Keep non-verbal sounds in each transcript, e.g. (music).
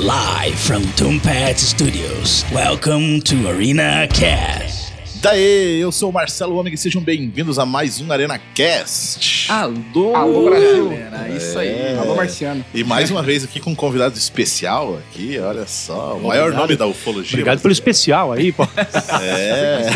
Live from Tombat Studios. Welcome to Arena Cast. Daê, eu sou o Marcelo Ômega e sejam bem-vindos a mais um Arena Cast. Alô, Alô, Brasil. galera, isso aí. É. Alô, Marciano. E mais uma vez aqui com um convidado especial aqui, olha só, o maior nome da ufologia. Obrigado pelo especial aí, pô. É,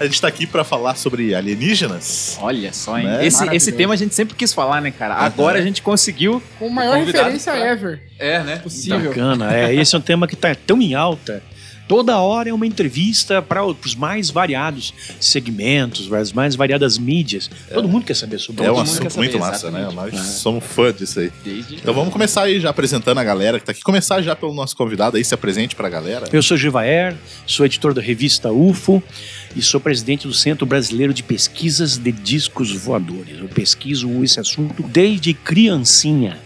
a gente tá aqui pra falar sobre alienígenas. Olha só, hein? Né? Esse, esse tema a gente sempre quis falar, né, cara? Agora a gente conseguiu. Com a maior referência pra- ever. É, né? Possível. Bacana, é. Esse é um tema que tá tão em alta. Toda hora é uma entrevista para os mais variados segmentos, para as mais variadas mídias. Todo mundo quer saber sobre É um isso. quer assunto saber, muito massa, né? exatamente. Nós somos fã disso aí. Desde... Então vamos começar aí já apresentando a galera que tá aqui. Começar já pelo nosso convidado aí, se apresente pra galera. Eu sou Givaer, sou editor da revista UFO e sou presidente do Centro Brasileiro de Pesquisas de Discos Voadores. Eu pesquiso esse assunto desde criancinha.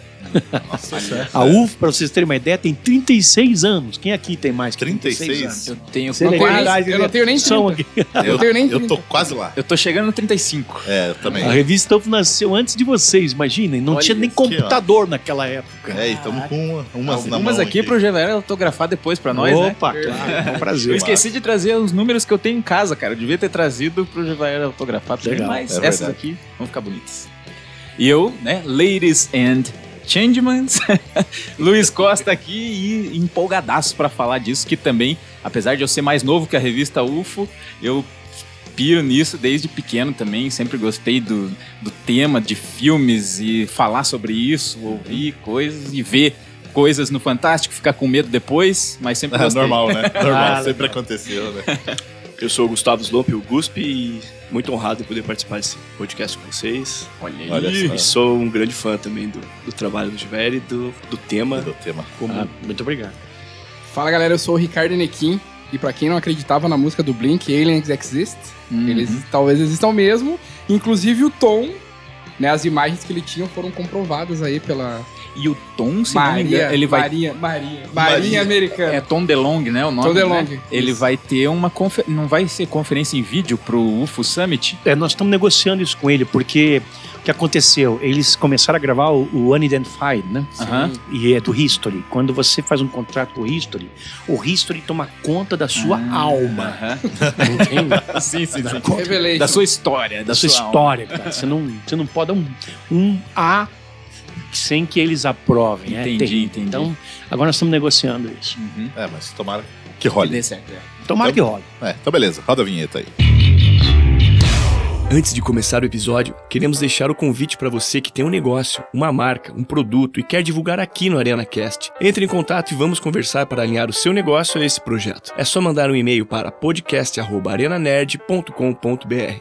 Nossa. A UFO, para vocês terem uma ideia, tem 36 anos. Quem aqui tem mais que 36? 36 anos? Eu tenho. Você Não tem tenho nem- idade, eu não né? tenho nem São 30. aqui. Eu, Eu tenho nem eu tô 30. quase lá. Eu tô chegando no 35. É, eu também. A revista UFO nasceu antes de vocês, imaginem. Não Olha tinha nem isso aqui, computador naquela época. É, e estamos com uma, umas na Algumas mão aqui pro GVR autografar depois pra nós, né? Opa, claro, é um (laughs) prazer. Eu esqueci de trazer os números que eu tenho em casa, cara. Eu devia ter trazido pro GVR autografar também, Legal, mas é essas aqui vão ficar bonitas. E eu, né, ladies and changemans, (laughs) Luiz Costa aqui e empolgadaço pra falar disso, que também, apesar de eu ser mais novo que a revista UFO, eu piro nisso desde pequeno também, sempre gostei do, do tema de filmes e falar sobre isso, ouvir coisas e ver coisas no Fantástico, ficar com medo depois, mas sempre (laughs) gostei. normal, né? Normal, (laughs) Ah, sempre aconteceu, né? Eu sou o Gustavo Slomp, o GUSP, e muito honrado em poder participar desse podcast com vocês. Olha aí. Olha só. E sou um grande fã também do, do trabalho do Giveri, do, do tema. Do tema. Como Ah, muito obrigado. Fala, galera. Eu sou o Ricardo Nequim. E pra quem não acreditava na música do Blink, Aliens Exist, Uhum. eles talvez existam mesmo. Inclusive o Tom, né? As imagens que ele tinha foram comprovadas aí pela E o Tom, se não me Maria, engano, ele vai Maria, Maria, Maria. Marinha Americana. É Tom DeLong, né? O nome, Tom DeLong, né? Ele isso. vai ter uma confer... não vai ser conferência em vídeo pro UFO Summit? É, nós estamos negociando isso com ele, porque o que aconteceu? Eles começaram a gravar o, o Unidentified, né? E é do History. Quando você faz um contrato com o History, o History toma conta da sua Ah, alma. aham. Entende? (laughs) sim, sim, sim. Revelation. Da sua história, da sua alma. história, cara. Você não, você não pode dar um, um A sem que eles aprovem. é Entendi, terrível. entendi. Então, agora nós estamos negociando isso. Uhum. É, mas tomara que Que role. dê certo, é. Tomara Então- que role. É, então beleza, roda a vinheta aí. Antes de começar o episódio, queremos deixar o convite para você que tem um negócio, uma marca, um produto e quer divulgar aqui no ArenaCast. Entre em contato e vamos conversar para alinhar o seu negócio a esse projeto. É só mandar um e-mail para podcast@arenanerd.com.br.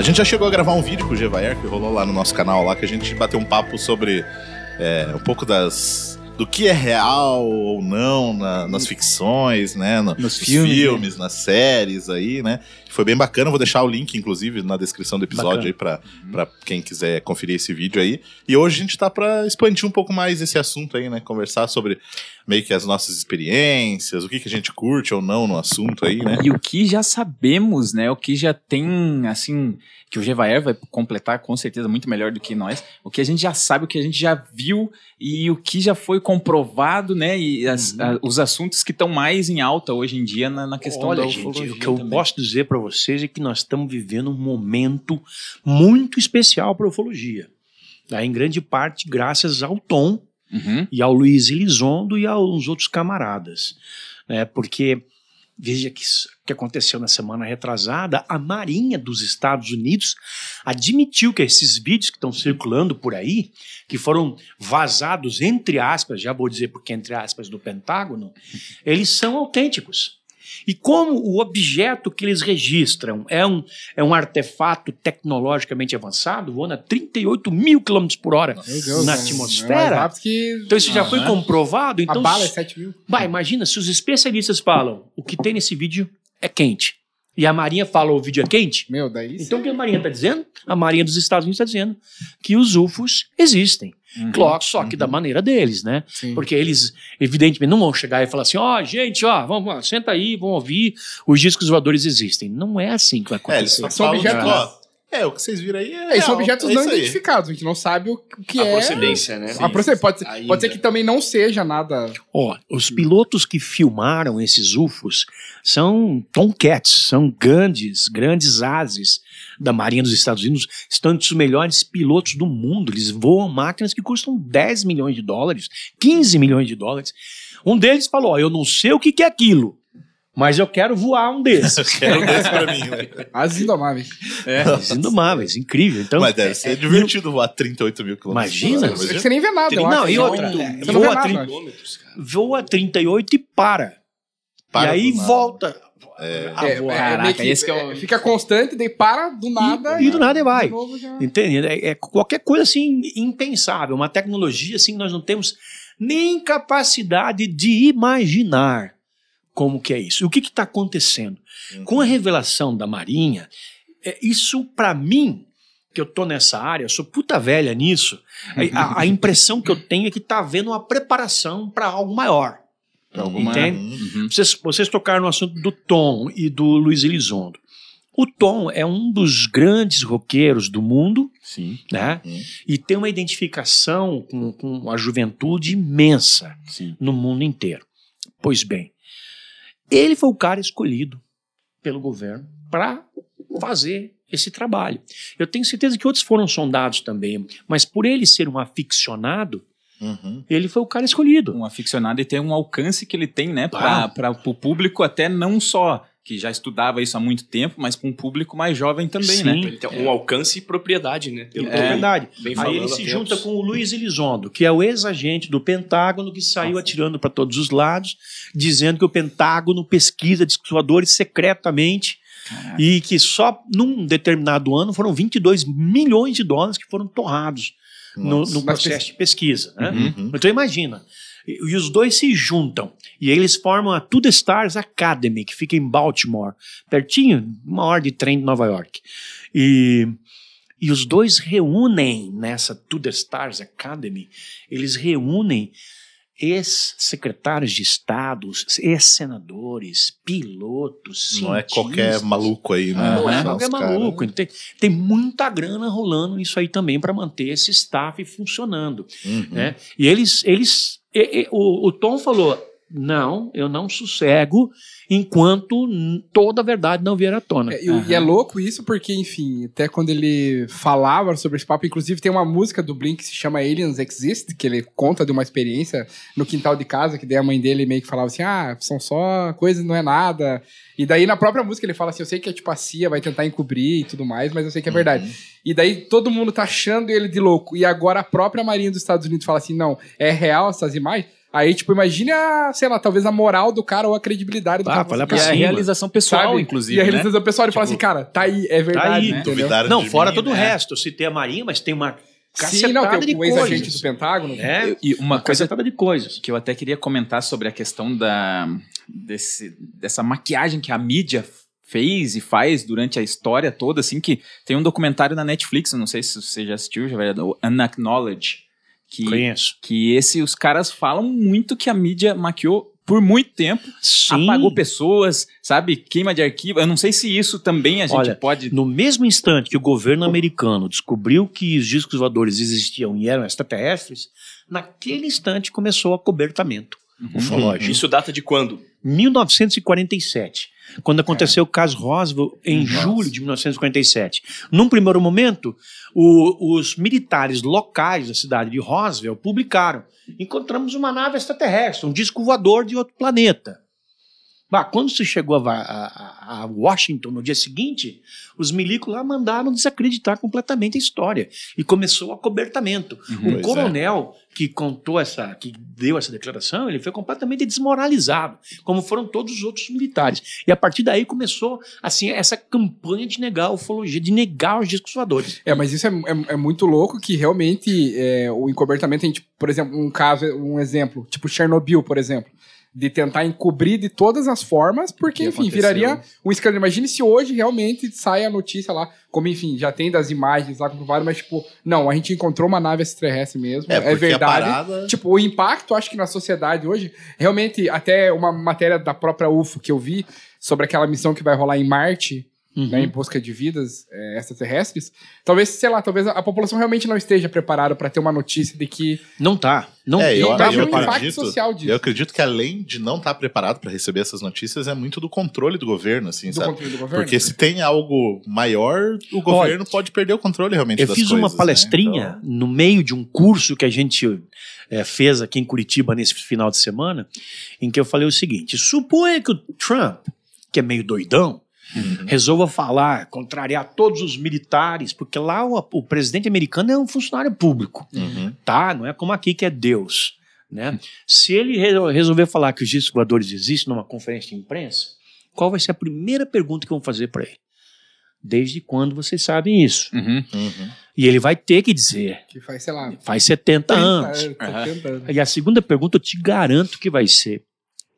A gente já chegou a gravar um vídeo com o Gevaer, que rolou lá no nosso canal, lá que a gente bateu um papo sobre é, um pouco das. Do que é real ou não na- nas ficções, né? no- Nos filmes, nas séries aí, né? Foi bem bacana, vou deixar o link, inclusive, na descrição do episódio Bacana. aí pra, pra quem quiser conferir esse vídeo aí. E hoje a gente tá pra expandir um pouco mais esse assunto aí, né? Conversar sobre meio que as nossas experiências, o que, que a gente curte ou não no assunto aí, né? E o que já sabemos, né? O que já tem, assim, que o Gevaer vai completar com certeza muito melhor do que nós. O que a gente já sabe, o que a gente já viu e o que já foi comprovado, né? E as- a- os assuntos que estão mais em alta hoje em dia na, na questão Olha, da gente, ufologia o que eu também. posso dizer para vocês é que nós estamos vivendo um momento muito especial para a ufologia. Tá? Em grande parte graças ao Tom Uhum. e ao Luiz Elizondo e aos outros camaradas. né? Porque Veja que que aconteceu na semana retrasada, a Marinha dos Estados Unidos admitiu que esses vídeos que estão circulando por aí, que foram vazados entre aspas, já vou dizer porque entre aspas do Pentágono, eles são autênticos. E como o objeto que eles registram é um, é um artefato tecnologicamente avançado, voando a 38 mil quilômetros por hora Deus, na é- É atmosfera, rápido que então isso já foi Aham. comprovado. Então, a bala é 7 mil. Vai, imagina se os especialistas falam o que tem nesse vídeo é quente. E a Marinha fala o vídeo é quente. Meu, daí Então o que a Marinha está dizendo? A Marinha dos Estados Unidos está dizendo que os UFOs existem. Uhum. Claro, só que da maneira deles, né? Sim. Porque eles, evidentemente, não vão chegar e falar assim: ó, gente, ó, vamos senta aí, vamos ouvir, os discos voadores existem. Não é assim que vai É, eles acontecer. São falam, objetos- ó, é, o que vocês viram aí é. É, são objetos é não identificados, a gente não sabe o que a é. procedência, né? A procedência. Pode, ser, pode ser que também não seja nada. Ó, os pilotos que filmaram esses UFOs são Tomcats, são grandes, grandes ases da Marinha dos Estados Unidos, estão entre os melhores pilotos do mundo. Eles voam máquinas que custam 10 milhões de dólares, 15 milhões de dólares. Um deles falou: ó, eu não sei o que que é aquilo, mas eu quero voar um desses. Quero desse pra mim, né? (laughs) As indomáveis. Eles Indomáveis, incrível. Então, Mas deve ser divertido voar 38 mil quilômetros. Imagina. Você nem vê nada, eu Não, e outra, é, voa nada. 30 eu acho. Quilômetros, cara. voa 38 e para. Para e aí volta É. É, é, Caraca, que- esse que é o- Fica constante, daí para do nada. e do nada vai. de novo já- Entende? É, é qualquer coisa assim impensável, uma tecnologia assim que nós não temos nem capacidade de imaginar como que é isso. E o que está acontecendo? Com a revelação da Marinha, é, isso para mim, que eu tô nessa área, eu sou puta velha nisso, a, a (laughs) impressão que eu tenho é que tá havendo uma preparação para algo maior. Pra alguma... Entende? Uhum. Vocês, vocês tocaram no assunto do Tom e do Luiz Elizondo. O Tom é um dos grandes roqueiros do mundo, Sim, né? Uhum. E tem uma identificação com, com a juventude imensa sim. no mundo inteiro. Pois bem, ele foi o cara escolhido pelo governo para fazer esse trabalho. Eu tenho certeza que outros foram sondados também, mas por ele ser um aficionado, Uhum. ele foi o cara escolhido. Um aficionado e ter um alcance que ele tem, né? Ah. Para o público até não só que já estudava isso há muito tempo, mas para um público mais jovem também, Sim. né? Ele tem um alcance e propriedade, né? Pelo É, verdade. venho Aí ele se tempos. junta com o Luiz Elizondo, que é o ex-agente do Pentágono que saiu atirando para todos os lados, dizendo que o Pentágono pesquisa discos voadores secretamente Caraca. e que só num determinado ano foram 22 milhões de dólares que foram torrados no, no processo de pesquisa. Né? Uhum. Então imagina. E, os dois se juntam. E eles formam a Tudo Stars Academy, que fica em Baltimore, pertinho, uma hora de trem de Nova York. E, e os dois reúnem nessa Tudo Stars Academy, eles reúnem ex-secretários de estados, ex-senadores, pilotos, Não é qualquer maluco aí, né? Não é São qualquer os caras- maluco. Tem, tem muita grana rolando nisso aí também para manter esse staff funcionando. Uhum. Né? E eles. eles e- e- o, o Tom falou: não, eu não sossego enquanto toda a verdade não vier à tona. É, e, o- e é louco isso porque, enfim, até quando ele falava sobre esse papo, inclusive tem uma música do Blink que se chama Aliens Exist, que ele conta de uma experiência no quintal de casa, que daí a mãe dele meio que falava assim, ah, são só coisas, não é nada. E daí na própria música ele fala assim, eu sei que é tipo a CIA vai tentar encobrir e tudo mais, mas eu sei que é verdade. E daí todo mundo tá achando ele de louco. E agora a própria Marinha dos Estados Unidos fala assim, não, é real essas imagens? Aí, tipo, imagine a, sei lá, talvez a moral do cara ou a credibilidade do Ah, cara. E pra a cima. realização pessoal, Sabe? inclusive, E a né? realização pessoal, ele fala assim, cara, tá aí, é verdade, aí, entendeu? Duvidaram Não, de fora mim, todo o né? resto. Eu citei a Marinha, mas tem uma Sim, cacetada não, tem de o ex-agente coisas. do Pentágono. É, E uma uma coisa de coisas. que eu até queria comentar sobre a questão da desse, dessa maquiagem que a mídia fez e faz durante a história toda, assim, que tem um documentário na Netflix, eu não sei se você já assistiu, já vai, o Unacknowledge, que, Conheço. que esse, os caras falam muito que a mídia maquiou por muito tempo, Sim. apagou pessoas, sabe, queima de arquivo, eu não sei se isso também a gente Olha, pode... No mesmo instante que o governo americano descobriu que os discos voadores existiam e eram extraterrestres, naquele instante começou o acobertamento ufológico. Isso data de quando? 1947, quando aconteceu o caso Roswell em Nossa. julho de 1947. Num primeiro momento, o- os militares locais da cidade de Roswell publicaram: encontramos uma nave extraterrestre, um disco voador de outro planeta. Bah, quando você chegou a, a- a- Washington no dia seguinte, os milicos lá mandaram desacreditar completamente a história. E começou o acobertamento. Uhum. O Pois coronel que contou essa, que deu essa declaração, ele foi completamente desmoralizado, como foram todos os outros militares. E a partir daí começou assim essa campanha de negar a ufologia, de negar os discos voadores. É, mas isso é, é, é muito louco que realmente é, o encobertamento, a gente, por exemplo, um caso, um exemplo, tipo Chernobyl, por exemplo, de tentar encobrir de todas as formas, porque, Que enfim, aconteceu. viraria um escândalo. Imagine se hoje realmente sai a notícia lá, como, enfim, já tem das imagens lá comprovadas, mas, tipo, não, a gente encontrou uma nave extraterrestre mesmo, É, é, verdade. parada- Tipo, o impacto, acho que na sociedade hoje, realmente, até uma matéria da própria UFO que eu vi sobre aquela missão que vai rolar em Marte, né, em busca de vidas é, extraterrestres, talvez, sei lá, talvez a, a população realmente não esteja preparada para ter uma notícia de que Não tá. Não É, eu, Não dá eu um impacto acredito, social disso. eu acredito que além de não estar preparado para receber essas notícias, é muito do controle do governo, assim, do sabe? controle do governo. Porque se tem algo maior, o governo pode perder o controle realmente Eu das fiz coisas. uma né? palestrinha Então, no meio de um curso que a gente eh, fez aqui em Curitiba nesse final de semana, em que eu falei o seguinte: suponha que o Trump, que é meio doidão, Uhum. resolva falar, contrariar todos os militares, porque lá o, o presidente americano é um funcionário público, uhum. tá? Não é como aqui que é Deus, né? Se ele re- resolver falar que os discos voadores existem numa conferência de imprensa, qual vai ser a primeira pergunta que vão fazer para ele? Desde quando vocês sabem isso? Uhum. Uhum. E ele vai ter que dizer. Que faz, sei lá, Faz 70 anos. é, 70 anos. E a segunda pergunta eu te garanto que vai ser: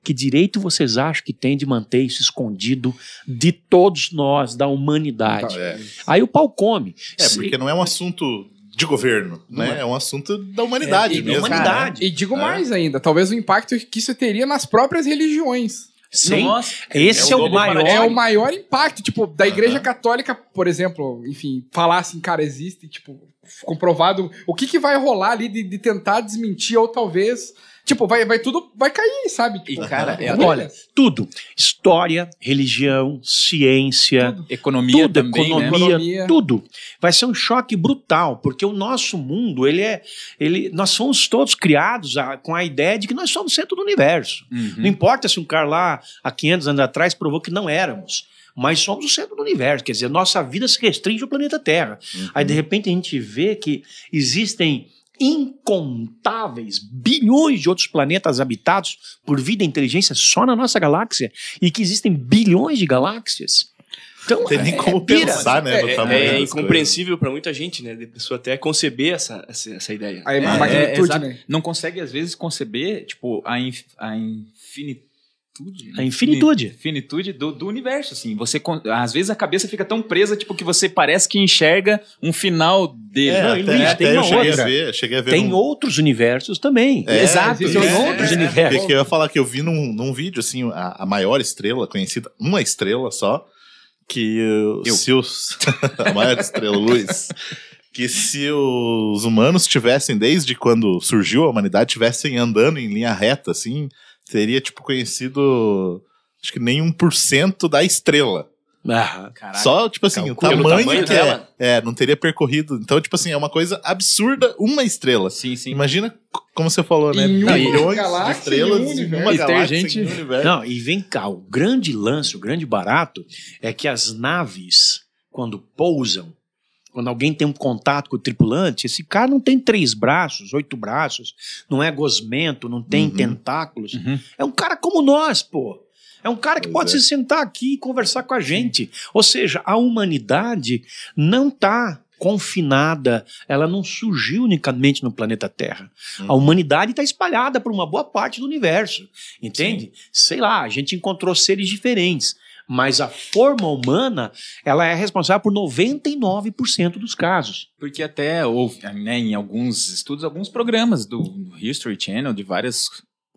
que direito vocês acham que tem de manter isso escondido de todos nós, da humanidade? É. Aí o pau come. É, Se- porque não é um assunto de governo, Não né? é. É um assunto da humanidade É, e da mesmo. humanidade. E digo É. mais ainda, talvez o impacto que isso teria nas próprias religiões. Sim, Nossa, esse é, é o dobro maior. É o maior impacto, tipo, da igreja Aham. católica, por exemplo, enfim, falar assim, cara, existe, tipo, comprovado. O que que vai rolar ali de, de tentar desmentir ou talvez, tipo, vai, vai tudo, vai cair, sabe? E, Tipo, cara, é- Olha, tudo: história, religião, ciência, economia tudo, também, né? economia, Economia. tudo. Vai ser um choque brutal, porque o nosso mundo, ele é. Ele, nós fomos todos criados a- com a ideia de que nós somos o centro do universo. Não Uhum. importa se um cara lá, há 500 anos atrás, provou que não éramos. Mas somos o centro do universo, quer dizer, nossa vida se restringe ao planeta Terra. Uhum. Aí, de repente, a gente vê que existem incontáveis bilhões de outros planetas habitados por vida e inteligência só na nossa galáxia e que existem bilhões de galáxias. Então, Não tem nem é- como é pensar, né? É, é- é incompreensível pra muita gente, né? De pessoa até conceber essa, essa, essa ideia. a, É, é, magnitude, exato. né? Não consegue, às vezes, conceber, tipo, a, inf- a infinitude. A infinitude. Infinitude do, do universo, assim. Você, às vezes, a cabeça fica tão presa, tipo, que você parece que enxerga um final dele. É, Não, até, Luiz, até tem eu uma cheguei outra. a ver, cheguei a ver Tem num- outros universos também. É, Exato. Existem é, outros é, universos. Porque eu ia falar que eu vi num, num vídeo, assim, a, a maior estrela conhecida, uma estrela só, que Eu. se os. (laughs) a maior estrela, Luiz. Que se os humanos tivessem, desde quando surgiu a humanidade, tivessem andando em linha reta, assim, teria, tipo, conhecido. Acho que nem 1% da estrela. Ah. Só, tipo assim, o Calcula o tamanho, tamanho que dela. é. É, não teria percorrido. Então, tipo assim, é uma coisa absurda uma estrela. Sim, sim. Imagina, como você falou, né? Em uma Bilhões galáxia, de estrelas em universo. uma E galáxia, gente- em um universo. Não, e vem cá, o grande lance, o grande barato é que as naves, quando pousam, quando alguém tem um contato com o tripulante, esse cara não tem três braços, oito braços, não é gosmento, não tem Uhum. tentáculos. Uhum. É um cara como nós, pô. É um cara que Pois pode é. se sentar aqui e conversar com a gente. Ou seja, a humanidade não está confinada, ela não surgiu unicamente no planeta Terra. A Uhum. humanidade está espalhada por uma boa parte do universo, entende? Sei lá, a gente encontrou seres diferentes, mas a forma humana, ela é responsável por 99% dos casos. Porque até houve, né, em alguns estudos, alguns programas do History Channel, de várias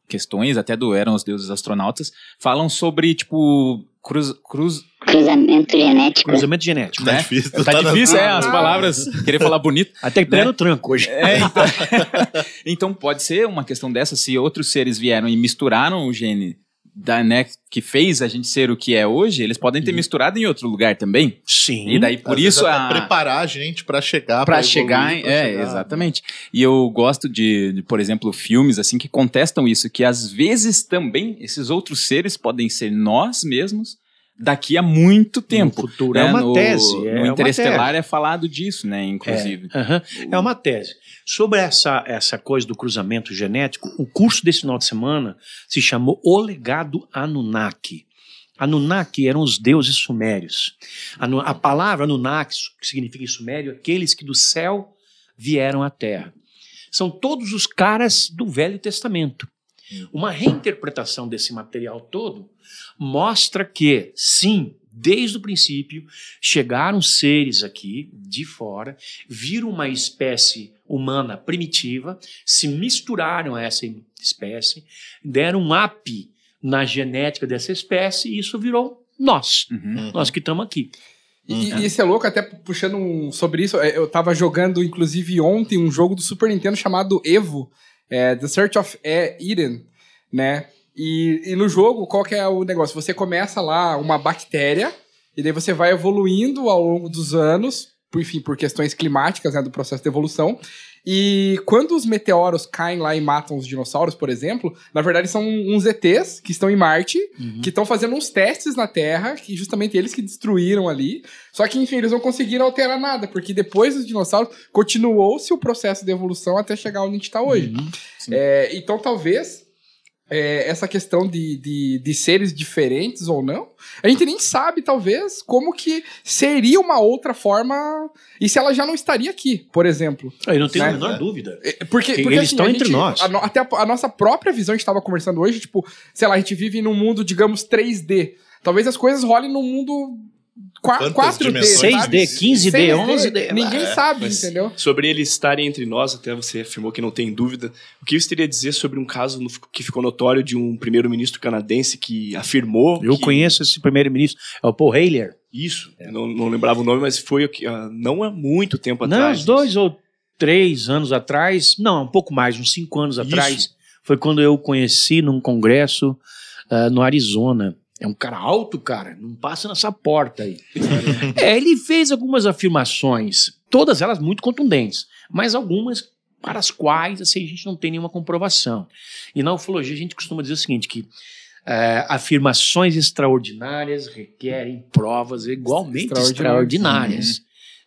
questões, até do Eram os Deuses Astronautas, falam sobre, tipo, cruz... cruz Cruzamento genético. Cruzamento genético. Tá né? difícil. Tá na- difícil, é, as palavras, querer falar bonito. (laughs) Até que no tranco hoje. É, então, (laughs) então pode ser uma questão dessa, se outros seres vieram e misturaram o gene da, né, que fez a gente ser o que é hoje, eles podem ter misturado em outro lugar também. Sim. E daí, por isso, a, preparar a gente pra chegar. Evoluir, chegar, pra é, chegar. exatamente. E eu gosto de, de, por exemplo, filmes assim que contestam isso, que às vezes também esses outros seres podem ser nós mesmos daqui a muito tempo. No futuro. né? É uma no, tese. É no Interestelar tese. é falado disso, né, inclusive. É, aham. É uma tese. Sobre essa, essa coisa do cruzamento genético, o curso desse final de semana se chamou O Legado Anunnaki. Anunnaki eram os deuses sumérios. Anu- A palavra Anunnaki, que significa em sumério, aqueles que do céu vieram à terra. São todos os caras do Velho Testamento. Uma reinterpretação desse material todo mostra que, sim, desde o princípio, chegaram seres aqui de fora, viram uma espécie humana primitiva, se misturaram a essa espécie, deram um up na genética dessa espécie e isso virou nós, Uhum. nós que estamos aqui. E, e isso é louco, até puxando um- sobre isso, é, eu tava jogando, inclusive, ontem, um jogo do Super Nintendo chamado Evo, é, The Search of Eden, né? E, e no jogo, qual que é o negócio? Você começa lá uma bactéria, e daí você vai evoluindo ao longo dos anos, por, enfim, por questões climáticas, né, do processo de evolução. E quando os meteoros caem lá e matam os dinossauros, por exemplo, na verdade são uns ETs que estão em Marte, que estão fazendo uns testes na Terra, que justamente eles que destruíram ali. Só que, enfim, eles não conseguiram alterar nada, porque depois dos dinossauros continuou-se o processo de evolução até chegar onde a gente está hoje. É, então, talvez é, essa questão de, de, de seres diferentes ou não, a gente nem sabe, talvez, como que seria uma outra forma. E se ela já não estaria aqui, por exemplo. Eu não tenho Né? a menor dúvida. É, Porque, Que porque eles assim, estão a entre gente- nós. a até a, a nossa própria visão, a gente estava conversando hoje, tipo, sei lá, a gente vive num mundo, digamos, 3D. Talvez as coisas rolem num mundo qua- Quantas 4D, dimensões? sabe? 6D, 15D, 6D, 11D. Ninguém É, sabe, mas- entendeu? Sobre eles estarem entre nós, até você afirmou que não tem dúvida. O que você teria a dizer sobre um caso no- que ficou notório de um primeiro-ministro canadense que afirmou. Eu que- conheço esse primeiro-ministro, é o Paul Heyler. Isso, não, não lembrava o nome, mas foi ah, não há muito tempo Não, atrás. uns dois ou três anos atrás, não, um pouco mais, uns cinco anos Isso. atrás, foi quando eu o conheci num congresso ah, no Arizona. É um cara alto, cara, não passa nessa porta aí. (laughs) é, ele fez algumas afirmações, todas elas muito contundentes, mas algumas para as quais assim, a gente não tem nenhuma comprovação. E na ufologia a gente costuma dizer o seguinte, que eh, afirmações extraordinárias requerem provas igualmente Extraordinárias. extraordinárias.